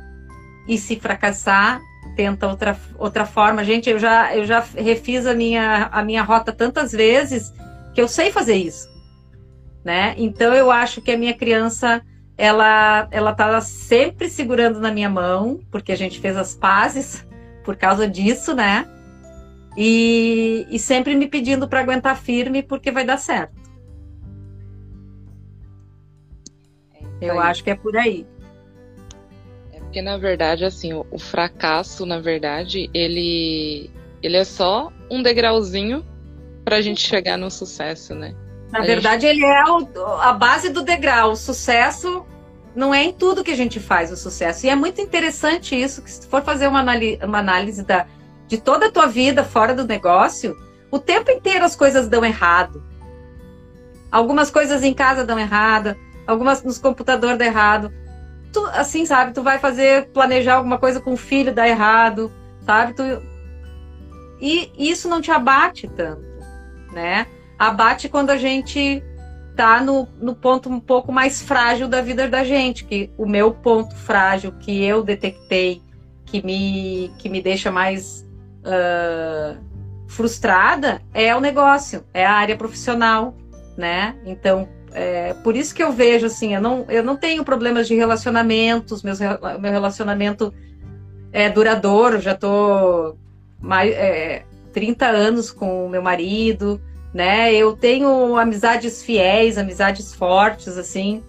e se fracassar, tenta outra, outra forma. Gente, eu já, eu já refiz a minha, a minha rota tantas vezes que eu sei fazer isso, né? Então eu acho que a minha criança ela ela tá sempre segurando na minha mão, porque a gente fez as pazes por causa disso, né? E, e sempre me pedindo para aguentar firme porque vai dar certo. É Eu acho que é por aí. Porque na verdade assim o, o fracasso na verdade ele ele é só um degrauzinho para a gente chegar no sucesso, né? Na a verdade, gente... ele é o, a base do degrau. O sucesso não é em tudo que a gente faz o sucesso. E é muito interessante isso, que se for fazer uma, uma análise da, de toda a tua vida fora do negócio, o tempo inteiro as coisas dão errado. Algumas coisas em casa dão errado, algumas nos computadores dão errado. Tu, assim, sabe, tu vai fazer, planejar alguma coisa com o filho, dá errado, sabe? Tu... E isso não te abate tanto, né? Abate quando a gente tá no, no ponto um pouco mais frágil da vida da gente, que o meu ponto frágil que eu detectei, que me, que me deixa mais uh, frustrada é o negócio, é a área profissional, né? Então, é, por isso que eu vejo assim, eu não, eu não tenho problemas de relacionamentos, meus, meu relacionamento é duradouro, já tô mais, é, 30 anos com o meu marido, né? Eu tenho amizades fiéis, amizades fortes, assim.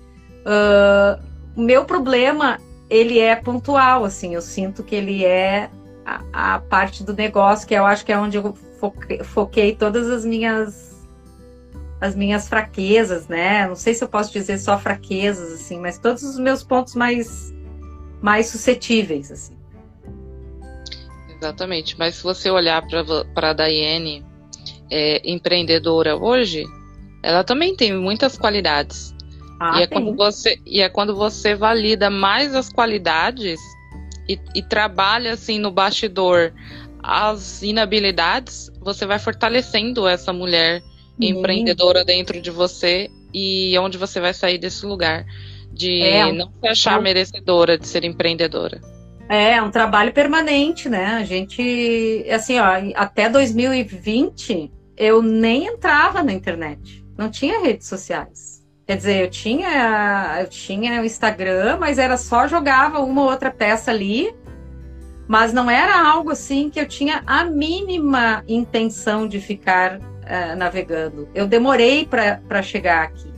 Uh, o meu problema, ele é pontual, assim, eu sinto que ele é a, a, parte do negócio, que eu acho que é onde eu foquei, foquei todas as minhas as minhas fraquezas, né? Não sei se eu posso dizer só fraquezas, assim, mas todos os meus pontos mais mais suscetíveis, assim. Exatamente. Mas se você olhar para a Daiane, é, empreendedora hoje, ela também tem muitas qualidades. Ah, e, é quando você, e é quando você valida mais as qualidades e, e trabalha assim no bastidor as inabilidades, você vai fortalecendo essa mulher empreendedora dentro de você e onde você vai sair desse lugar de é, não se achar é, merecedora de ser empreendedora. É, é um trabalho permanente, né? A gente, assim, ó, até 2020 eu nem entrava na internet, não tinha redes sociais. Quer dizer, eu tinha, eu tinha o Instagram, mas era só jogava uma ou outra peça ali, mas não era algo assim que eu tinha a mínima intenção de ficar uh, navegando. Eu demorei para chegar aqui,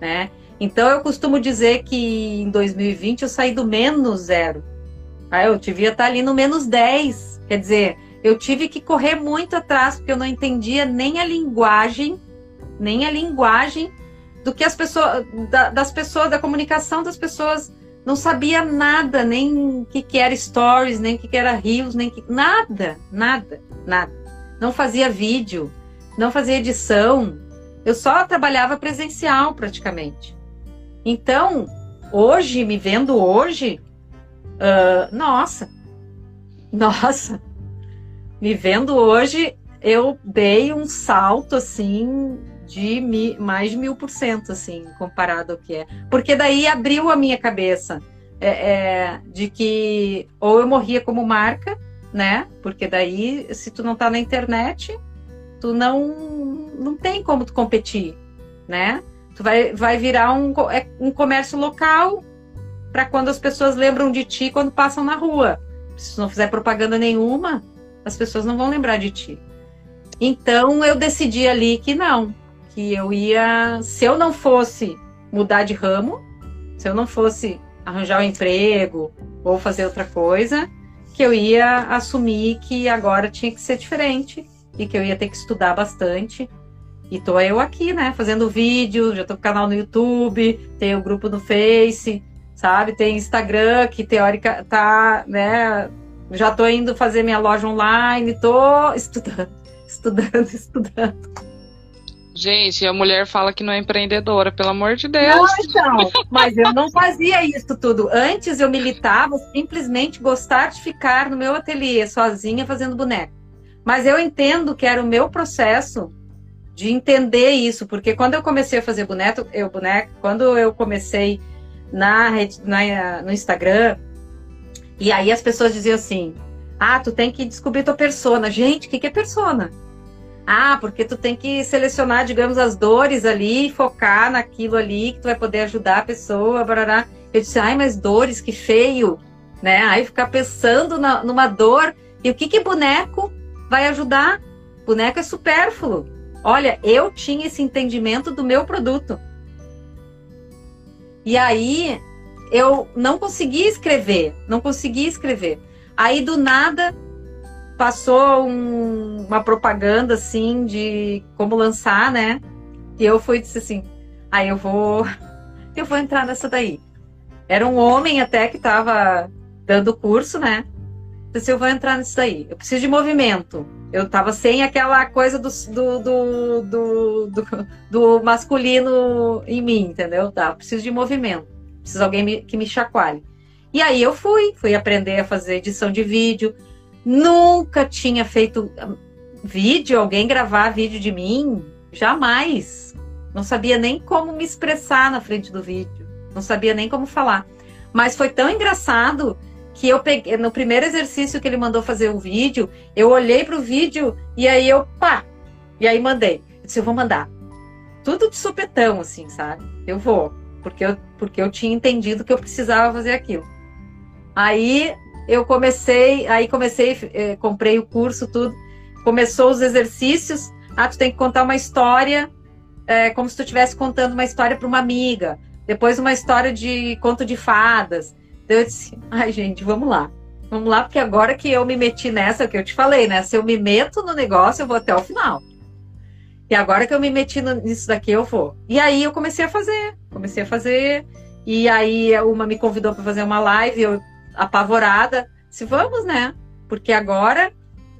né? Então eu costumo dizer que em 2020 eu saí do menos zero. Aí eu devia estar ali no menos 10. Quer dizer, eu tive que correr muito atrás porque eu não entendia nem a linguagem, nem a linguagem do que as pessoas, da, das pessoas, da comunicação das pessoas. Não sabia nada, nem o que, que era stories, nem o que, que era rios, nem que, nada, nada, nada. Não fazia vídeo, não fazia edição. Eu só trabalhava presencial praticamente. Então, hoje, me vendo hoje, uh, nossa, nossa, me vendo hoje, eu dei um salto assim de mais de mil por cento, assim, comparado ao que é. Porque daí abriu a minha cabeça é, é, de que ou eu morria como marca, né? Porque daí, se tu não tá na internet, tu não, não tem como tu competir, né? Tu vai, vai virar um, é, um comércio local para quando as pessoas lembram de ti quando passam na rua. Se tu não fizer propaganda nenhuma, as pessoas não vão lembrar de ti. Então eu decidi ali que não, que eu ia, se eu não fosse mudar de ramo, se eu não fosse arranjar um emprego ou fazer outra coisa, que eu ia assumir que agora tinha que ser diferente e que eu ia ter que estudar bastante. E tô eu aqui, né, fazendo vídeo, já tô com canal no YouTube, tenho o grupo no Face, sabe? Tem Instagram que teórica tá, né, já tô indo fazer minha loja online, tô estudando, estudando, estudando. Gente, a mulher fala que não é empreendedora, pelo amor de Deus. Não, então, mas eu não fazia isso tudo. Antes eu militava simplesmente gostar de ficar no meu ateliê sozinha fazendo boneco. Mas eu entendo que era o meu processo de entender isso, porque quando eu comecei a fazer boneco, eu boneco, quando eu comecei na, na no Instagram, e aí as pessoas diziam assim: "Ah, tu tem que descobrir tua persona". Gente, o que que é persona? Ah, porque tu tem que selecionar, digamos, as dores ali, focar naquilo ali que tu vai poder ajudar a pessoa, barará. Eu disse, ai, mas dores, que feio, né? Aí ficar pensando na, numa dor. E o que que boneco vai ajudar? Boneco é supérfluo. Olha, eu tinha esse entendimento do meu produto. E aí eu não conseguia escrever, não conseguia escrever. Aí do nada passou um, uma propaganda assim de como lançar, né? E eu fui disse assim, aí eu vou, eu vou entrar nessa daí. Era um homem até que estava dando curso, né? Disse, eu vou entrar nisso daí. Eu preciso de movimento. Eu tava sem aquela coisa do, do, do, do, do, masculino em mim, entendeu? Tá, eu preciso de movimento. Preciso de alguém me, que me chacoalhe. E aí eu fui, fui aprender a fazer edição de vídeo, Nunca tinha feito ah, vídeo, alguém gravar vídeo de mim, jamais. Não sabia nem como me expressar na frente do vídeo, não sabia nem como falar. Mas foi tão engraçado que eu peguei no primeiro exercício que ele mandou fazer o vídeo, eu olhei para o vídeo e aí eu pá, e aí mandei. Eu disse, eu vou mandar. Tudo de supetão, assim, sabe? Eu vou, porque eu, porque eu tinha entendido que eu precisava fazer aquilo. Aí eu comecei, aí comecei, eh, comprei o curso, tudo. Começou os exercícios. Ah, tu tem que contar uma história, é, como se tu estivesse contando uma história para uma amiga. Depois uma história de conto de fadas. Então eu disse, ai gente, vamos lá. Vamos lá, porque agora que eu me meti nessa, que eu te falei, né? Se eu me meto no negócio, eu vou até o final. E agora que eu me meti nisso daqui, eu vou. E aí eu comecei a fazer, comecei a fazer. E aí uma me convidou para fazer uma live, eu apavorada. Se vamos, né? Porque agora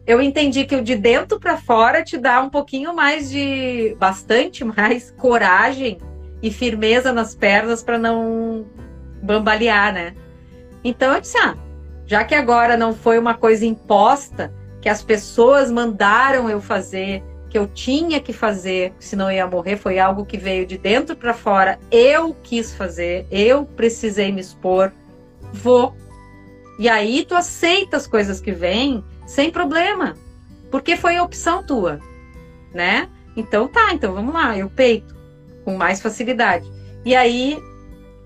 eu entendi que o de dentro para fora te dá um pouquinho mais de bastante mais coragem e firmeza nas pernas para não bambalear, né? Então eu disse, ah, já que agora não foi uma coisa imposta, que as pessoas mandaram eu fazer, que eu tinha que fazer, senão eu ia morrer, foi algo que veio de dentro para fora, eu quis fazer, eu precisei me expor, vou e aí tu aceita as coisas que vêm sem problema, porque foi a opção tua, né? Então tá, então vamos lá, eu peito com mais facilidade. E aí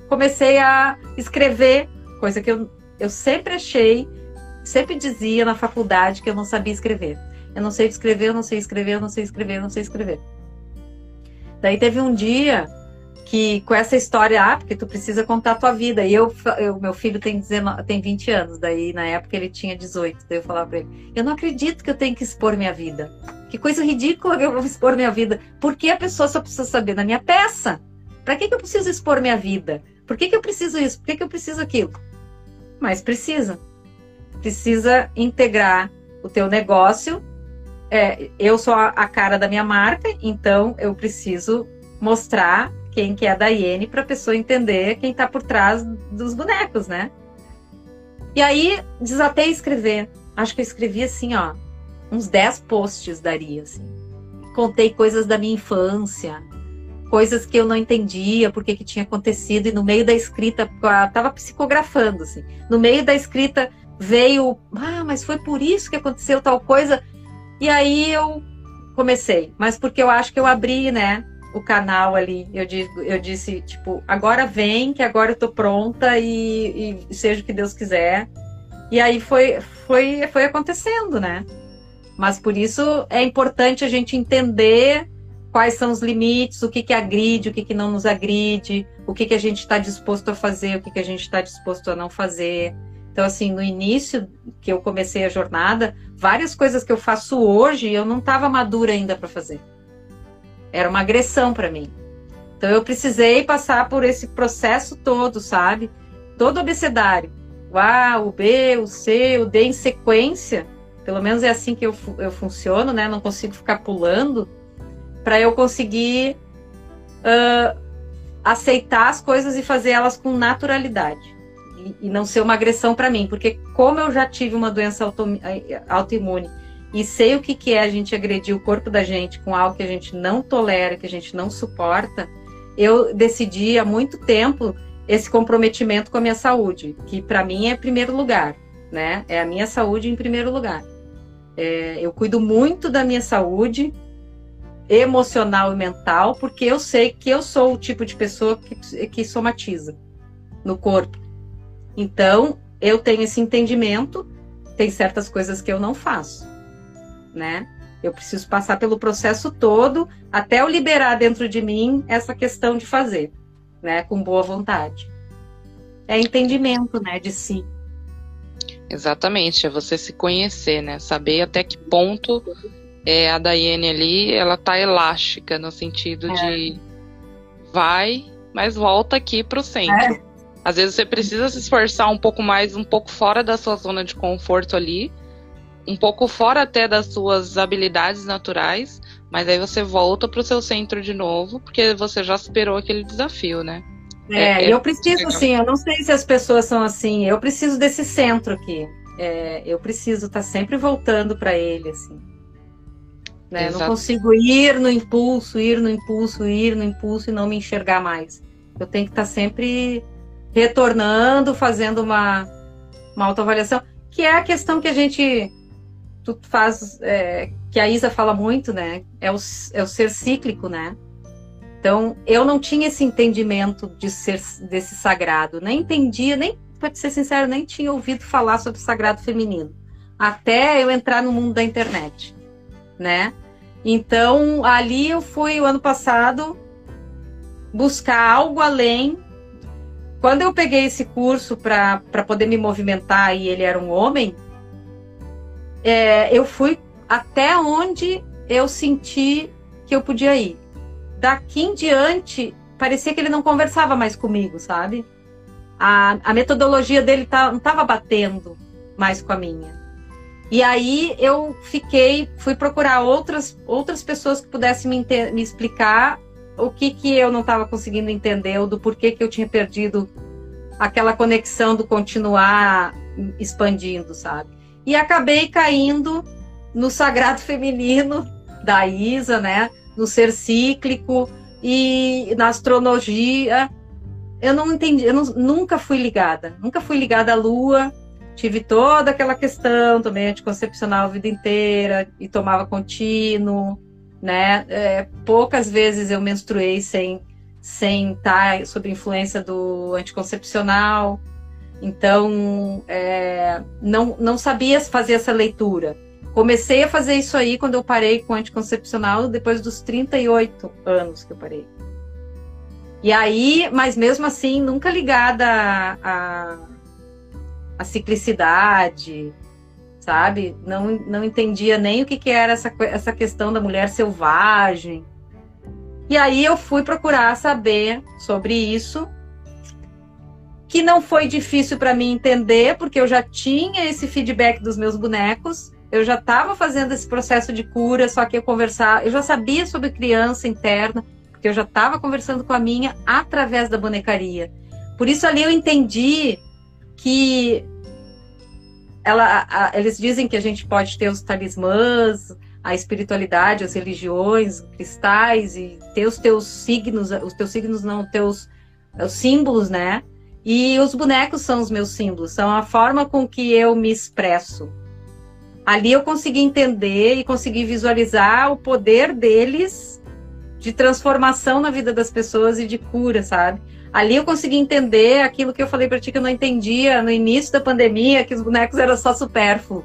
comecei a escrever, coisa que eu, eu sempre achei, sempre dizia na faculdade que eu não sabia escrever. Eu não sei escrever, eu não sei escrever, eu não sei escrever, eu não sei escrever. Daí teve um dia que com essa história, ah, porque tu precisa contar a tua vida. E eu, eu meu filho tem, 19, tem 20 anos, daí na época ele tinha 18. Daí eu falava pra ele: Eu não acredito que eu tenho que expor minha vida. Que coisa ridícula que eu vou expor minha vida. Por que a pessoa só precisa saber na minha peça? Para que, que eu preciso expor minha vida? Por que, que eu preciso isso? Por que, que eu preciso aquilo? Mas precisa. Precisa integrar o teu negócio. É, eu sou a cara da minha marca, então eu preciso mostrar quem que é a Daiane para a pessoa entender quem está por trás dos bonecos, né? E aí desatei escrever. Acho que eu escrevi assim, ó, uns 10 posts daria, assim. contei coisas da minha infância, coisas que eu não entendia, porque que tinha acontecido, e no meio da escrita, estava psicografando, assim, no meio da escrita veio, ah, mas foi por isso que aconteceu tal coisa, e aí eu comecei, mas porque eu acho que eu abri, né, o canal ali, eu, digo, eu disse, tipo, agora vem, que agora eu tô pronta e, e seja o que Deus quiser, e aí foi, foi, foi acontecendo, né, mas por isso é importante a gente entender quais são os limites, o que, que agride, o que, que não nos agride, o que, que a gente está disposto a fazer, o que, que a gente está disposto a não fazer. Então, assim, no início que eu comecei a jornada, várias coisas que eu faço hoje eu não estava madura ainda para fazer. Era uma agressão para mim. Então, eu precisei passar por esse processo todo, sabe? Todo abecedário. O A, o B, o C, o D em sequência. Pelo menos é assim que eu, eu funciono, né? Não consigo ficar pulando para eu conseguir uh, aceitar as coisas e fazer elas com naturalidade e, e não ser uma agressão para mim, porque como eu já tive uma doença auto, autoimune e sei o que, que é a gente agredir o corpo da gente com algo que a gente não tolera, que a gente não suporta, eu decidi há muito tempo esse comprometimento com a minha saúde, que para mim é primeiro lugar, né? É a minha saúde em primeiro lugar. É, eu cuido muito da minha saúde, emocional e mental, porque eu sei que eu sou o tipo de pessoa que, que somatiza no corpo. Então, eu tenho esse entendimento, tem certas coisas que eu não faço, né? Eu preciso passar pelo processo todo até eu liberar dentro de mim essa questão de fazer, né? Com boa vontade. É entendimento, né, de si. Exatamente, é você se conhecer, né? Saber até que ponto é, a Daiane ali, ela tá elástica no sentido é. de vai, mas volta aqui pro centro. É. Às vezes você precisa se esforçar um pouco mais, um pouco fora da sua zona de conforto ali, um pouco fora até das suas habilidades naturais, mas aí você volta pro seu centro de novo, porque você já superou aquele desafio, né? É, é eu preciso, sim, eu não sei se as pessoas são assim, eu preciso desse centro aqui. É, eu preciso estar tá sempre voltando para ele, assim. Né? Não consigo ir no impulso, ir no impulso, ir no impulso e não me enxergar mais. Eu tenho que estar sempre retornando, fazendo uma, uma autoavaliação, que é a questão que a gente tu faz, é, que a Isa fala muito, né? É o, é o ser cíclico, né? Então, eu não tinha esse entendimento de ser desse sagrado, nem entendia, nem, pode ser sincero, nem tinha ouvido falar sobre o sagrado feminino, até eu entrar no mundo da internet né? Então, ali eu fui o ano passado buscar algo além. Quando eu peguei esse curso para poder me movimentar e ele era um homem, é, eu fui até onde eu senti que eu podia ir. Daqui em diante, parecia que ele não conversava mais comigo, sabe? A, a metodologia dele tá, não estava batendo mais com a minha. E aí eu fiquei, fui procurar outras, outras pessoas que pudessem me, me explicar o que, que eu não estava conseguindo entender, ou do porquê que eu tinha perdido aquela conexão do continuar expandindo, sabe? E acabei caindo no sagrado feminino da Isa, né? No ser cíclico e na astrologia. Eu não entendi, eu não, nunca fui ligada, nunca fui ligada à lua, tive toda aquela questão também anticoncepcional a vida inteira e tomava contínuo, né? É, poucas vezes eu menstruei sem sem estar sob influência do anticoncepcional, então é, não não sabia fazer essa leitura. Comecei a fazer isso aí quando eu parei com anticoncepcional depois dos 38 anos que eu parei. E aí, mas mesmo assim, nunca ligada a, a a ciclicidade, sabe? Não, não entendia nem o que, que era essa, essa questão da mulher selvagem. E aí eu fui procurar saber sobre isso, que não foi difícil para mim entender, porque eu já tinha esse feedback dos meus bonecos, eu já estava fazendo esse processo de cura, só que eu conversar, eu já sabia sobre criança interna, porque eu já estava conversando com a minha através da bonecaria. Por isso ali eu entendi que ela, a, eles dizem que a gente pode ter os talismãs, a espiritualidade, as religiões, cristais e ter os teus signos, os teus signos não, os teus os símbolos, né? E os bonecos são os meus símbolos, são a forma com que eu me expresso. Ali eu consegui entender e consegui visualizar o poder deles de transformação na vida das pessoas e de cura, sabe? Ali eu consegui entender aquilo que eu falei para ti que eu não entendia no início da pandemia, que os bonecos eram só supérfluo.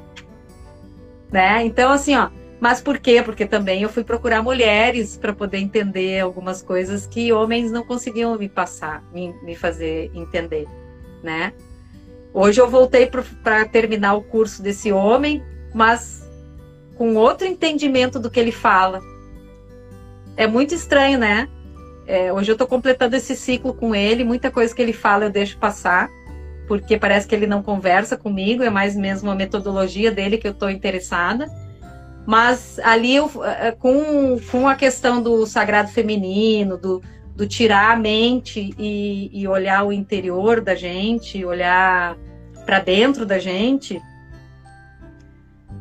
Né? Então, assim, ó, mas por quê? Porque também eu fui procurar mulheres para poder entender algumas coisas que homens não conseguiam me passar, me, me fazer entender, né? Hoje eu voltei para terminar o curso desse homem, mas com outro entendimento do que ele fala. É muito estranho, né? É, hoje eu estou completando esse ciclo com ele, muita coisa que ele fala eu deixo passar, porque parece que ele não conversa comigo, é mais mesmo a metodologia dele que eu estou interessada. Mas ali eu, eh, com, com a questão do sagrado feminino, do, do tirar a mente e, e olhar o interior da gente, olhar para dentro da gente,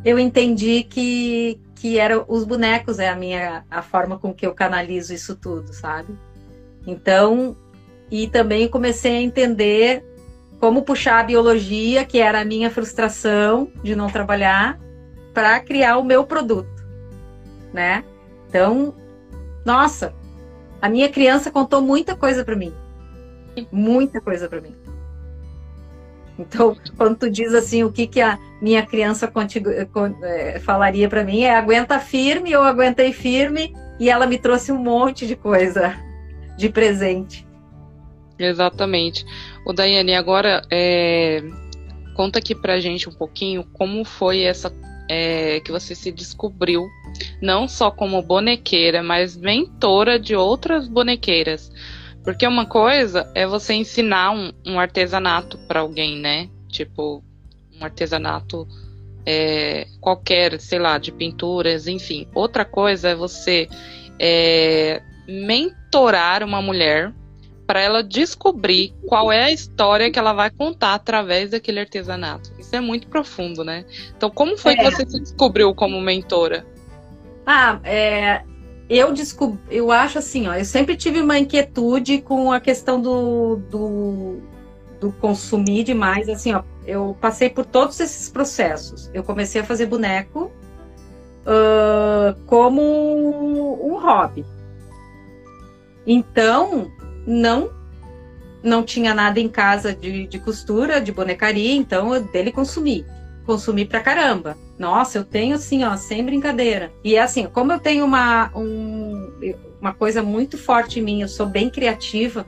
eu entendi que, que era os bonecos é a minha a forma com que eu canalizo isso tudo, sabe? Então, e também comecei a entender como puxar a biologia, que era a minha frustração de não trabalhar, para criar o meu produto, né? Então, nossa, a minha criança contou muita coisa para mim, muita coisa para mim. Então, quando tu diz assim, o que que a minha criança contigo, é, falaria para mim é aguenta firme, eu aguentei firme e ela me trouxe um monte de coisa de presente. Exatamente. O Daiane, agora é, conta aqui pra gente um pouquinho como foi essa é, que você se descobriu não só como bonequeira, mas mentora de outras bonequeiras. Porque uma coisa é você ensinar um, um artesanato para alguém, né? Tipo, um artesanato é, qualquer, sei lá, de pinturas, enfim. Outra coisa é você é, mentorar uma mulher para ela descobrir qual é a história que ela vai contar através daquele artesanato. Isso é muito profundo, né? Então, como foi é. que você se descobriu como mentora? Ah, é, eu descobri, eu acho assim, ó, eu sempre tive uma inquietude com a questão do, do, do consumir demais, assim, ó, eu passei por todos esses processos. Eu comecei a fazer boneco uh, como um hobby. Então, não não tinha nada em casa de, de costura, de bonecaria, então eu dele consumi. Consumi pra caramba. Nossa, eu tenho assim, ó, sem brincadeira. E é assim, como eu tenho uma, um, uma coisa muito forte em mim, eu sou bem criativa,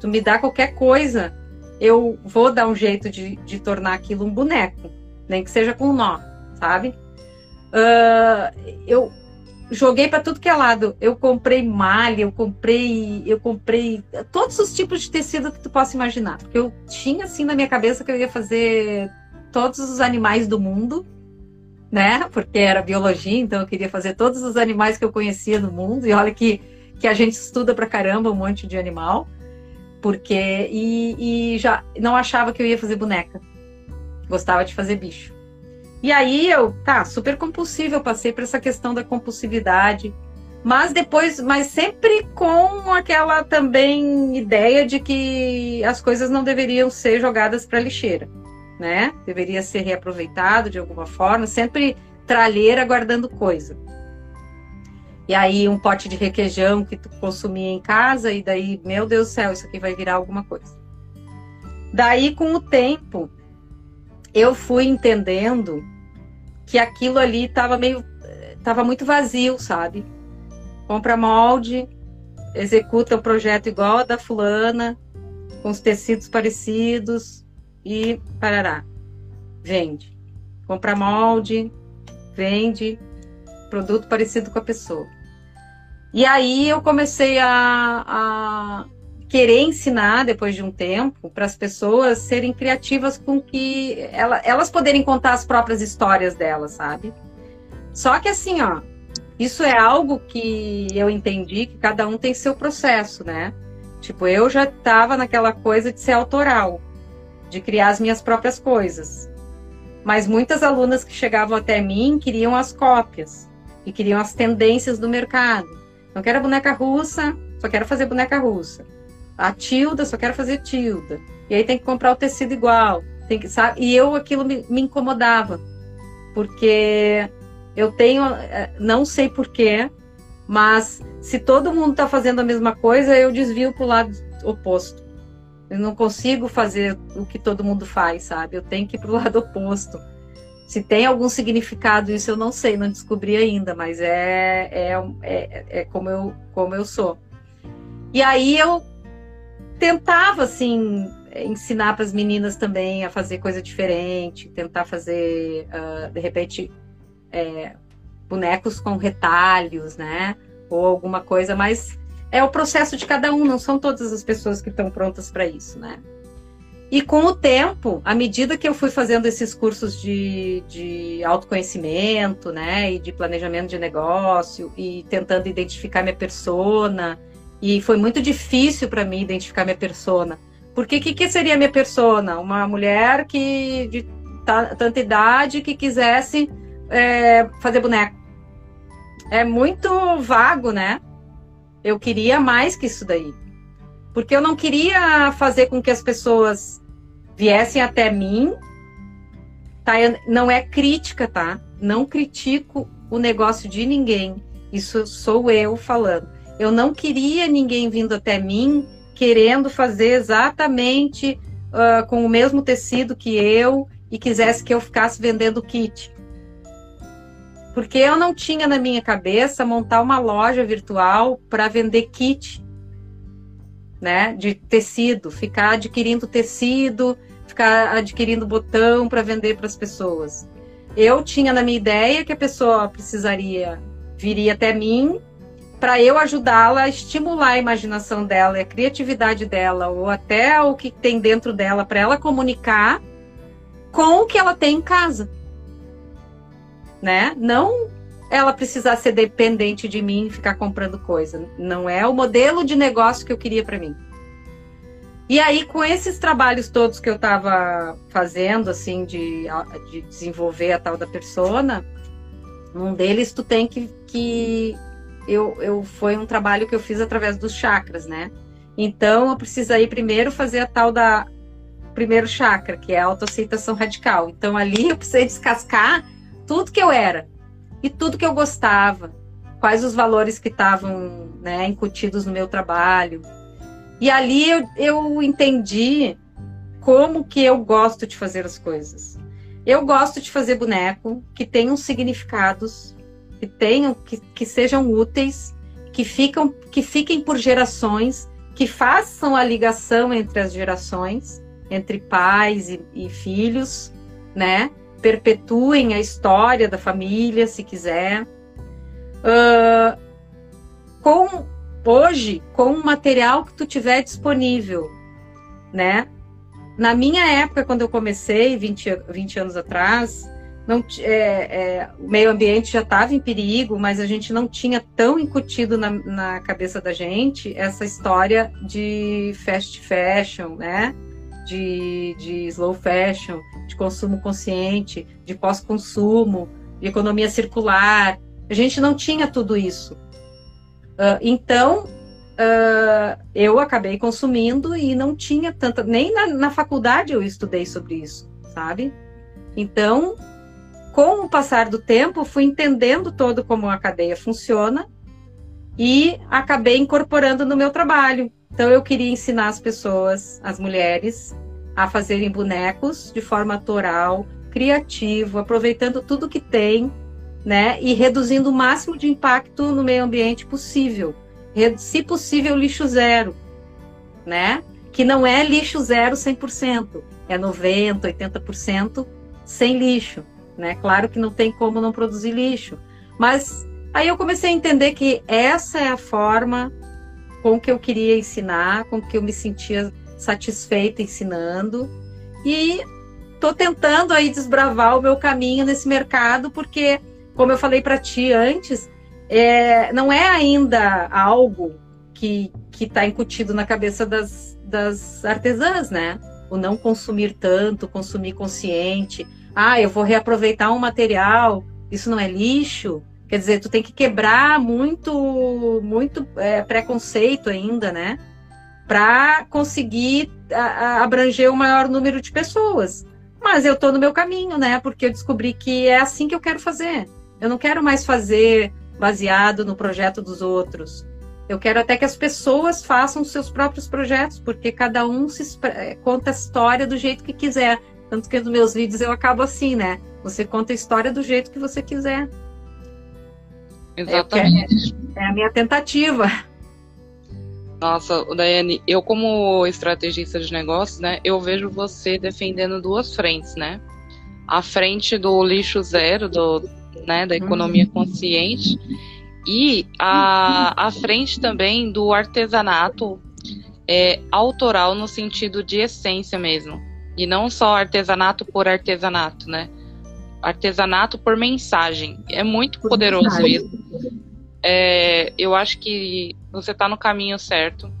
tu me dá qualquer coisa, eu vou dar um jeito de, de tornar aquilo um boneco, nem que seja com nó, sabe? Uh, eu joguei para tudo que é lado. Eu comprei malha, eu comprei, eu comprei todos os tipos de tecido que tu possa imaginar, porque eu tinha assim na minha cabeça que eu ia fazer todos os animais do mundo, né? Porque era biologia, então eu queria fazer todos os animais que eu conhecia no mundo. E olha que que a gente estuda pra caramba um monte de animal, porque e, e já não achava que eu ia fazer boneca. Gostava de fazer bicho. E aí eu, tá, super compulsiva, eu passei por essa questão da compulsividade, mas depois, mas sempre com aquela também ideia de que as coisas não deveriam ser jogadas para lixeira, né? Deveria ser reaproveitado de alguma forma, sempre tralheira guardando coisa. E aí um pote de requeijão que tu consumia em casa e daí, meu Deus do céu, isso aqui vai virar alguma coisa. Daí com o tempo, eu fui entendendo que aquilo ali estava meio estava muito vazio, sabe? Compra molde, executa o projeto igual a da fulana, com os tecidos parecidos e parará. Vende. Compra molde, vende produto parecido com a pessoa. E aí eu comecei a, a querer ensinar depois de um tempo para as pessoas serem criativas com que ela, elas poderem contar as próprias histórias delas, sabe? Só que assim, ó, isso é algo que eu entendi que cada um tem seu processo, né? Tipo, eu já estava naquela coisa de ser autoral, de criar as minhas próprias coisas. Mas muitas alunas que chegavam até mim queriam as cópias. e queriam as tendências do mercado. Não quero boneca russa, só quero fazer boneca russa. A tilda, só quero fazer tilda. E aí tem que comprar o tecido igual. Tem que, sabe? E eu aquilo me, me incomodava. Porque eu tenho, eh, não sei porquê, mas se todo mundo está fazendo a mesma coisa, eu desvio para o lado oposto. Eu não consigo fazer o que todo mundo faz, sabe? Eu tenho que ir para o lado oposto. Se tem algum significado isso, eu não sei, não descobri ainda, mas é, é, é, é como, eu, como eu sou. E aí eu tentava, assim, ensinar para as meninas também a fazer coisa diferente, tentar fazer, uh, de repente, é, bonecos com retalhos, né? Ou alguma coisa, mas é o processo de cada um, não são todas as pessoas que estão prontas para isso, né? E com o tempo, à medida que eu fui fazendo esses cursos de, de autoconhecimento, né, e de planejamento de negócio, e tentando identificar minha persona, e foi muito difícil para mim identificar minha persona. Porque o que, que seria minha persona? Uma mulher que de tanta idade que quisesse é, fazer boneco. É muito vago, né? Eu queria mais que isso daí. Porque eu não queria fazer com que as pessoas viessem até mim. Tá? Não é crítica, tá? Não critico o negócio de ninguém. Isso sou eu falando. Eu não queria ninguém vindo até mim querendo fazer exatamente uh, com o mesmo tecido que eu e quisesse que eu ficasse vendendo kit. Porque eu não tinha na minha cabeça montar uma loja virtual para vender kit né, de tecido, ficar adquirindo tecido, ficar adquirindo botão para vender para as pessoas. Eu tinha na minha ideia que a pessoa precisaria viria até mim para eu ajudá-la a estimular a imaginação dela, a criatividade dela, ou até o que tem dentro dela para ela comunicar com o que ela tem em casa. Né? Não ela precisar ser dependente de mim e ficar comprando coisa. Não é o modelo de negócio que eu queria para mim. E aí, com esses trabalhos todos que eu estava fazendo, assim, de, de desenvolver a tal da persona, um deles tu tem que. que eu, eu Foi um trabalho que eu fiz através dos chakras, né? Então, eu precisei primeiro fazer a tal da. Primeiro chakra, que é a autoaceitação radical. Então, ali eu precisei descascar tudo que eu era e tudo que eu gostava, quais os valores que estavam né, incutidos no meu trabalho. E ali eu, eu entendi como que eu gosto de fazer as coisas. Eu gosto de fazer boneco que tenham significados, que tenham, que, que sejam úteis, que, ficam, que fiquem por gerações, que façam a ligação entre as gerações, entre pais e, e filhos, né? Perpetuem a história da família, se quiser. Uh, com hoje, com o material que tu tiver disponível, né? Na minha época, quando eu comecei, 20, 20 anos atrás, não, é, é, o meio ambiente já estava em perigo, mas a gente não tinha tão incutido na, na cabeça da gente essa história de fast fashion, né? De, de slow fashion, de consumo consciente, de pós-consumo, de economia circular. A gente não tinha tudo isso. Uh, então, uh, eu acabei consumindo e não tinha tanta. Nem na, na faculdade eu estudei sobre isso, sabe? Então, com o passar do tempo, fui entendendo todo como a cadeia funciona e acabei incorporando no meu trabalho. Então eu queria ensinar as pessoas, as mulheres, a fazerem bonecos de forma autoral, criativo, aproveitando tudo que tem, né? E reduzindo o máximo de impacto no meio ambiente possível. Se possível, lixo zero, né? Que não é lixo zero 100%, é 90%, 80% sem lixo, né? Claro que não tem como não produzir lixo, mas aí eu comecei a entender que essa é a forma com que eu queria ensinar, com que eu me sentia satisfeita ensinando e tô tentando aí desbravar o meu caminho nesse mercado porque, como eu falei para ti antes, é, não é ainda algo que que está incutido na cabeça das, das artesãs, né? O não consumir tanto, consumir consciente. Ah, eu vou reaproveitar um material, isso não é lixo, Quer dizer, tu tem que quebrar muito, muito é, preconceito ainda, né? Para conseguir a, a, abranger o maior número de pessoas. Mas eu estou no meu caminho, né? Porque eu descobri que é assim que eu quero fazer. Eu não quero mais fazer baseado no projeto dos outros. Eu quero até que as pessoas façam seus próprios projetos, porque cada um se conta a história do jeito que quiser. Tanto que nos meus vídeos eu acabo assim, né? Você conta a história do jeito que você quiser. Exatamente. É, é a minha tentativa. Nossa, Daiane, eu como estrategista de negócios, né, eu vejo você defendendo duas frentes, né? A frente do lixo zero, do, né, da economia uhum. consciente, e a, a frente também do artesanato é, autoral no sentido de essência mesmo. E não só artesanato por artesanato, né? Artesanato por mensagem. É muito por poderoso mensagem. isso. É, eu acho que você está no caminho certo.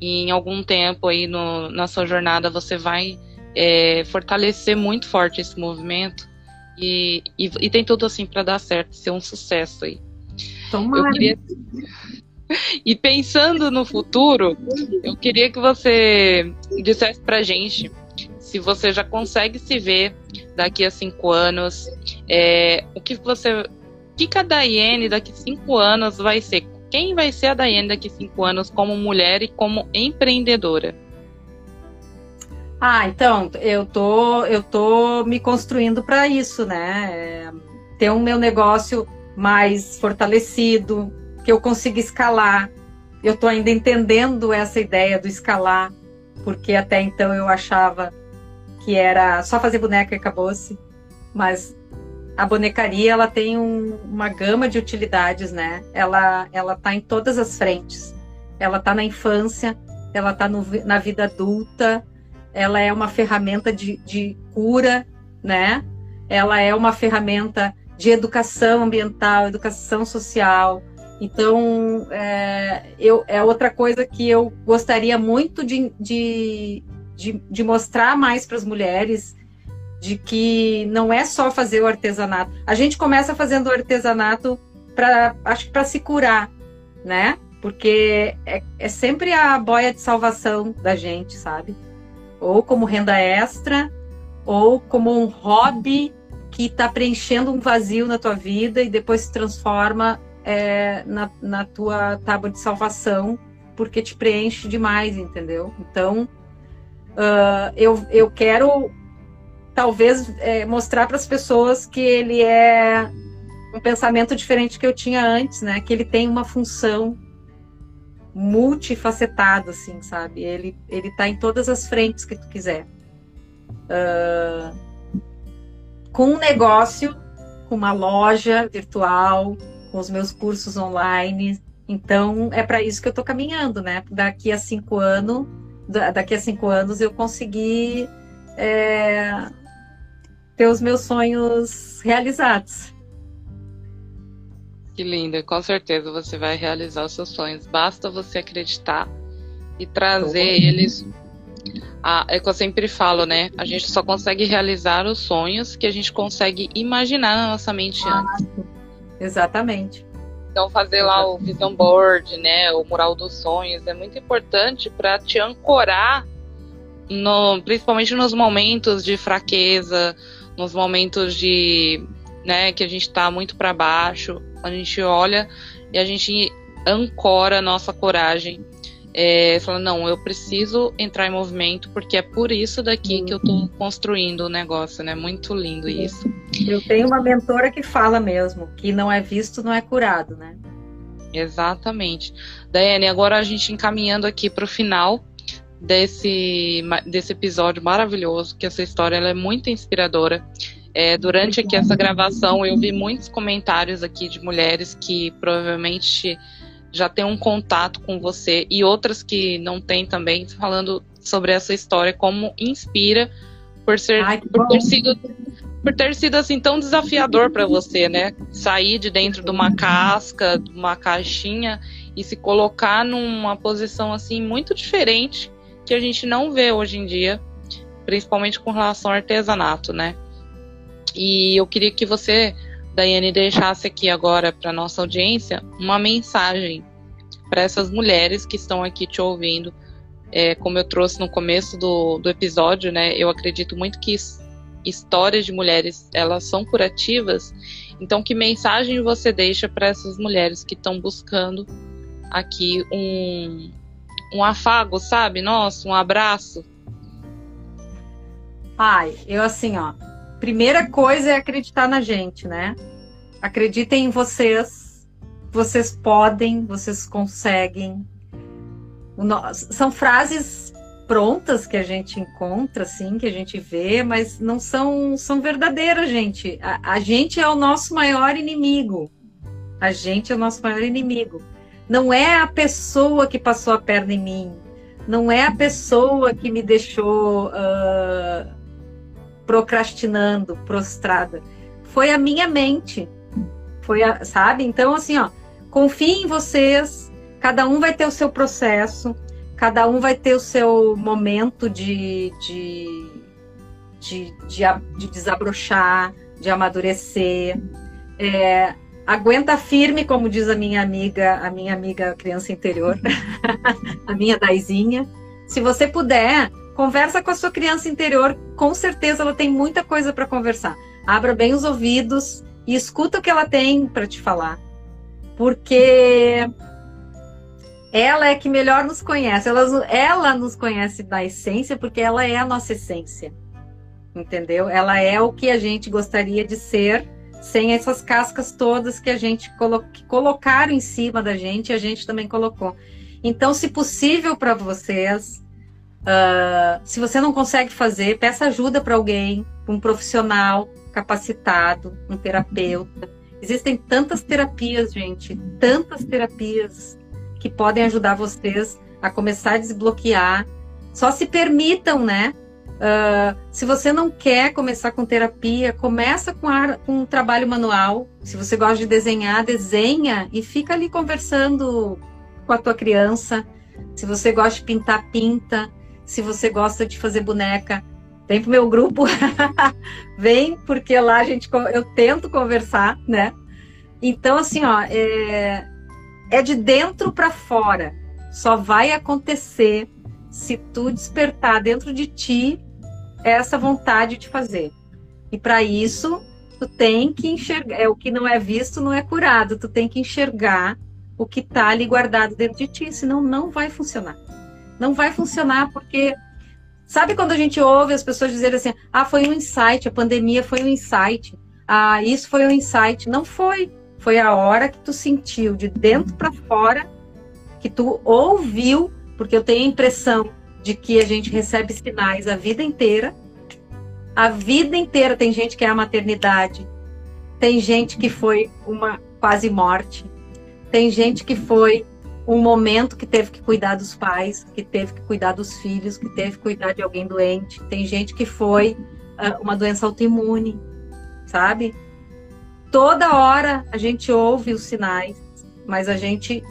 E em algum tempo aí no, na sua jornada você vai é, fortalecer muito forte esse movimento. E, e, e tem tudo assim para dar certo, ser um sucesso aí. Tomara. Eu queria... E pensando no futuro, eu queria que você dissesse pra gente se você já consegue se ver daqui a cinco anos, é, o que você. O que, a Daiane daqui a cinco anos vai ser? Quem vai ser a Daiane daqui a cinco anos como mulher e como empreendedora? Ah, então, eu tô, eu tô me construindo para isso, né? É, ter o um meu negócio mais fortalecido, que eu consiga escalar. Eu estou ainda entendendo essa ideia do escalar, porque até então eu achava que era só fazer boneca e acabou-se. Mas a bonecaria ela tem um, uma gama de utilidades, né? Ela ela está em todas as frentes. Ela está na infância, ela está na vida adulta, ela é uma ferramenta de, de cura, né? Ela é uma ferramenta de educação ambiental, educação social. Então, é, eu, é outra coisa que eu gostaria muito de, de, de, de mostrar mais para as mulheres, de que não é só fazer o artesanato. A gente começa fazendo o artesanato para, acho que para se curar, né? Porque é, é sempre a boia de salvação da gente, sabe? Ou como renda extra, ou como um hobby que está preenchendo um vazio na tua vida e depois se transforma é, na, na tua tábua de salvação, porque te preenche demais, entendeu? Então, uh, eu, eu quero talvez é, mostrar para as pessoas que ele é um pensamento diferente que eu tinha antes, né? Que ele tem uma função multifacetada, assim, sabe? Ele ele está em todas as frentes que tu quiser. Uh, com um negócio, com uma loja virtual, com os meus cursos online. Então, é para isso que eu estou caminhando, né? Daqui a cinco anos, daqui a cinco anos eu consegui é, ter os meus sonhos realizados. Que linda, com certeza você vai realizar os seus sonhos. Basta você acreditar e trazer eles ah, é que eu sempre falo, né? A gente só consegue realizar os sonhos que a gente consegue imaginar na nossa mente ah, antes. Exatamente. Então fazer lá o vision board, né, o mural dos sonhos é muito importante para te ancorar no, principalmente nos momentos de fraqueza, nos momentos de, né, que a gente está muito para baixo, a gente olha e a gente ancora a nossa coragem é, falando, não, eu preciso entrar em movimento porque é por isso daqui que eu estou construindo o negócio, né? Muito lindo isso. Eu tenho uma mentora que fala mesmo, que não é visto, não é curado, né? Exatamente. Daiane, agora a gente encaminhando aqui para o final desse, desse episódio maravilhoso, que essa história ela é muito inspiradora. É, durante aqui essa gravação, eu vi muitos comentários aqui de mulheres que provavelmente já tem um contato com você e outras que não têm também, falando sobre essa história, como inspira por ser Ai, por ter sido por ter sido assim tão desafiador para você, né? Sair de dentro de uma casca, de uma caixinha e se colocar numa posição assim muito diferente que a gente não vê hoje em dia, principalmente com relação ao artesanato, né? E eu queria que você Daiane deixasse aqui agora para nossa audiência uma mensagem para essas mulheres que estão aqui te ouvindo. É, como eu trouxe no começo do, do episódio, né? Eu acredito muito que histórias de mulheres elas são curativas. Então, que mensagem você deixa para essas mulheres que estão buscando aqui um, um afago, sabe? Nossa, um abraço. Ai, eu assim, ó. Primeira coisa é acreditar na gente, né? Acreditem em vocês. Vocês podem, vocês conseguem. São frases prontas que a gente encontra, assim, que a gente vê, mas não são, são verdadeiras, gente. A, a gente é o nosso maior inimigo. A gente é o nosso maior inimigo. Não é a pessoa que passou a perna em mim. Não é a pessoa que me deixou uh, procrastinando, prostrada. Foi a minha mente. Foi a, sabe? Então, assim, ó, confie em vocês. Cada um vai ter o seu processo. Cada um vai ter o seu momento de, de, de, de, de desabrochar, de amadurecer. É, aguenta firme, como diz a minha amiga, a minha amiga criança interior, a minha Daizinha. Se você puder, conversa com a sua criança interior, com certeza ela tem muita coisa para conversar. Abra bem os ouvidos e escuta o que ela tem para te falar. Porque ela é que melhor nos conhece. Ela, ela nos conhece da essência porque ela é a nossa essência. Entendeu? Ela é o que a gente gostaria de ser sem essas cascas todas que a gente colo que colocaram em cima da gente, a gente também colocou. Então, se possível para vocês, uh, se você não consegue fazer, peça ajuda para alguém, um profissional capacitado, um terapeuta. Existem tantas terapias, gente, tantas terapias que podem ajudar vocês a começar a desbloquear. Só se permitam, né? Uh, se você não quer começar com terapia, começa com, ar, com um trabalho manual. Se você gosta de desenhar, desenha e fica ali conversando com a tua criança. Se você gosta de pintar, pinta. Se você gosta de fazer boneca, vem pro meu grupo. vem, porque lá a gente eu tento conversar, né? Então, assim, ó, é, é de dentro para fora. Só vai acontecer se tu despertar dentro de ti essa vontade de fazer. E para isso, tu tem que enxergar, é o que não é visto não é curado, tu tem que enxergar o que está ali guardado dentro de ti, senão não vai funcionar. Não vai funcionar porque sabe quando a gente ouve as pessoas dizerem assim: "Ah, foi um insight, a pandemia foi um insight. Ah, isso foi um insight". Não foi. Foi a hora que tu sentiu de dentro para fora, que tu ouviu porque eu tenho a impressão de que a gente recebe sinais a vida inteira. A vida inteira tem gente que é a maternidade, tem gente que foi uma quase morte, tem gente que foi um momento que teve que cuidar dos pais, que teve que cuidar dos filhos, que teve que cuidar de alguém doente, tem gente que foi uh, uma doença autoimune, sabe? Toda hora a gente ouve os sinais, mas a gente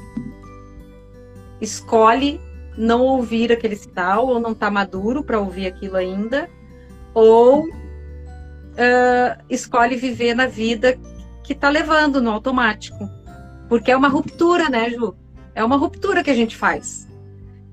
escolhe não ouvir aquele sinal, ou não está maduro para ouvir aquilo ainda, ou uh, escolhe viver na vida que está levando no automático. Porque é uma ruptura, né, Ju? É uma ruptura que a gente faz.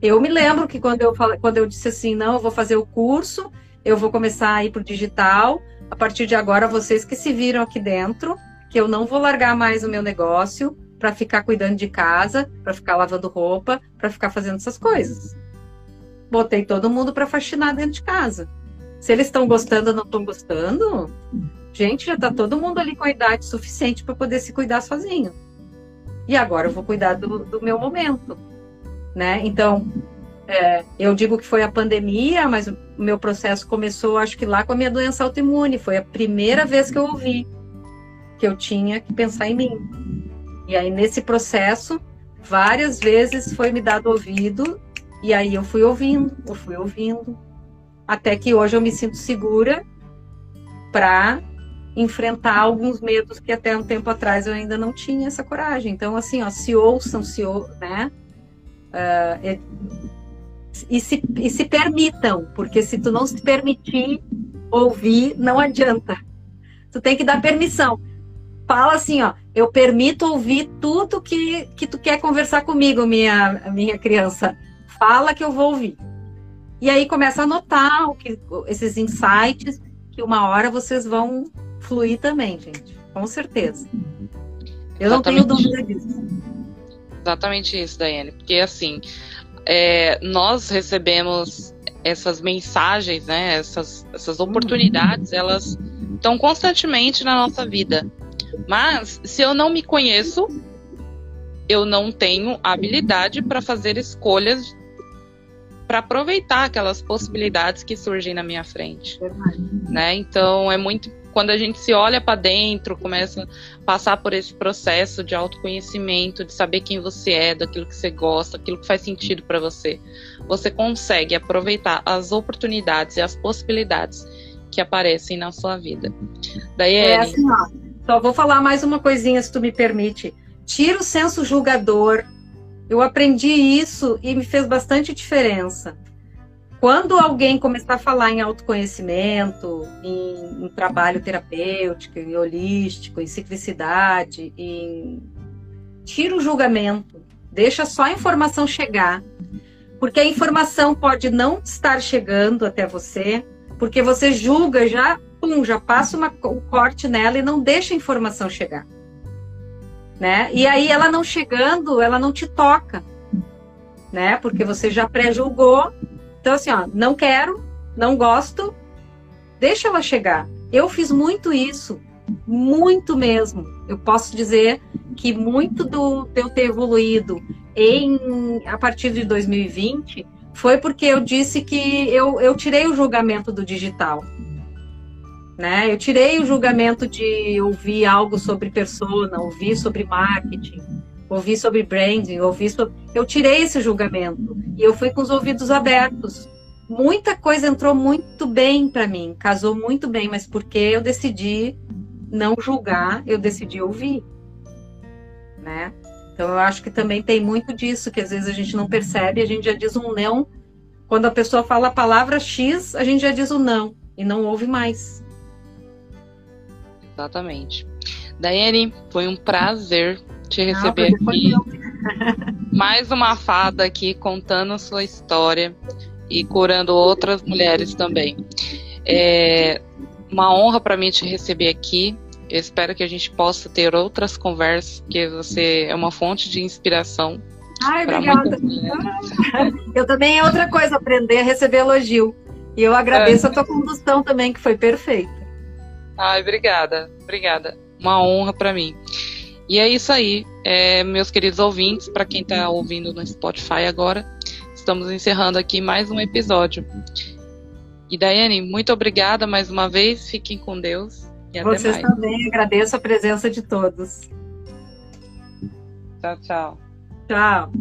Eu me lembro que quando eu, quando eu disse assim, não, eu vou fazer o curso, eu vou começar a ir para o digital, a partir de agora vocês que se viram aqui dentro, que eu não vou largar mais o meu negócio, para ficar cuidando de casa, para ficar lavando roupa, para ficar fazendo essas coisas. Botei todo mundo para faxinar dentro de casa. Se eles estão gostando ou não estão gostando, gente, já está todo mundo ali com a idade suficiente para poder se cuidar sozinho. E agora eu vou cuidar do, do meu momento, né? Então, é, eu digo que foi a pandemia, mas o meu processo começou, acho que lá com a minha doença autoimune. Foi a primeira vez que eu ouvi que eu tinha que pensar em mim. E aí, nesse processo, várias vezes foi me dado ouvido, e aí eu fui ouvindo, eu fui ouvindo, até que hoje eu me sinto segura para enfrentar alguns medos que até um tempo atrás eu ainda não tinha essa coragem. Então, assim, ó, se ouçam, se ou, né? Uh, e, e, se, e se permitam, porque se tu não se permitir ouvir, não adianta. Tu tem que dar permissão fala assim, ó, eu permito ouvir tudo que, que tu quer conversar comigo, minha, minha criança. Fala que eu vou ouvir. E aí começa a anotar o que, esses insights que uma hora vocês vão fluir também, gente. Com certeza. Eu Exatamente. não tenho dúvida disso. Exatamente isso, Daiane. Porque assim, é, nós recebemos essas mensagens, né, essas, essas oportunidades, elas estão constantemente na nossa vida. Mas se eu não me conheço, eu não tenho habilidade para fazer escolhas para aproveitar aquelas possibilidades que surgem na minha frente, né? Então é muito quando a gente se olha para dentro, começa a passar por esse processo de autoconhecimento, de saber quem você é, daquilo que você gosta, aquilo que faz sentido para você, você consegue aproveitar as oportunidades e as possibilidades que aparecem na sua vida. Daí é assim, ó. Só vou falar mais uma coisinha, se tu me permite. Tira o senso julgador eu aprendi isso e me fez bastante diferença. Quando alguém começar a falar em autoconhecimento, em, em trabalho terapêutico, em holístico, em ciclicidade, em... tira o julgamento, deixa só a informação chegar. Porque a informação pode não estar chegando até você, porque você julga já, pum, já passa uma, um corte nela e não deixa a informação chegar né? E aí ela não chegando, ela não te toca, né? Porque você já pré-julgou. Então assim, ó, não quero, não gosto, deixa ela chegar. Eu fiz muito isso, muito mesmo. Eu posso dizer que muito do eu ter evoluído em a partir de 2020 foi porque eu disse que eu, eu tirei o julgamento do digital. Né? Eu tirei o julgamento de ouvir algo sobre persona, ouvir sobre marketing, ouvir sobre branding, ouvir sobre... Eu tirei esse julgamento e eu fui com os ouvidos abertos. Muita coisa entrou muito bem para mim, casou muito bem, mas porque eu decidi não julgar, eu decidi ouvir, né? Então eu acho que também tem muito disso que às vezes a gente não percebe, a gente já diz um não. Quando a pessoa fala a palavra X, a gente já diz o um não e não ouve mais. Exatamente. Daiane, foi um prazer te receber Não, aqui. Mais uma fada aqui contando a sua história e curando outras mulheres também. É uma honra para mim te receber aqui. Eu espero que a gente possa ter outras conversas, porque você é uma fonte de inspiração. Ai, obrigada. Eu também é outra coisa, aprender a receber elogio. E eu agradeço é. a tua condução também, que foi perfeita. Ai, obrigada, obrigada. Uma honra para mim. E é isso aí, é, meus queridos ouvintes, para quem está ouvindo no Spotify agora, estamos encerrando aqui mais um episódio. E Daiane, muito obrigada mais uma vez, fiquem com Deus e até Vocês mais. também, agradeço a presença de todos. Tchau, tchau. Tchau.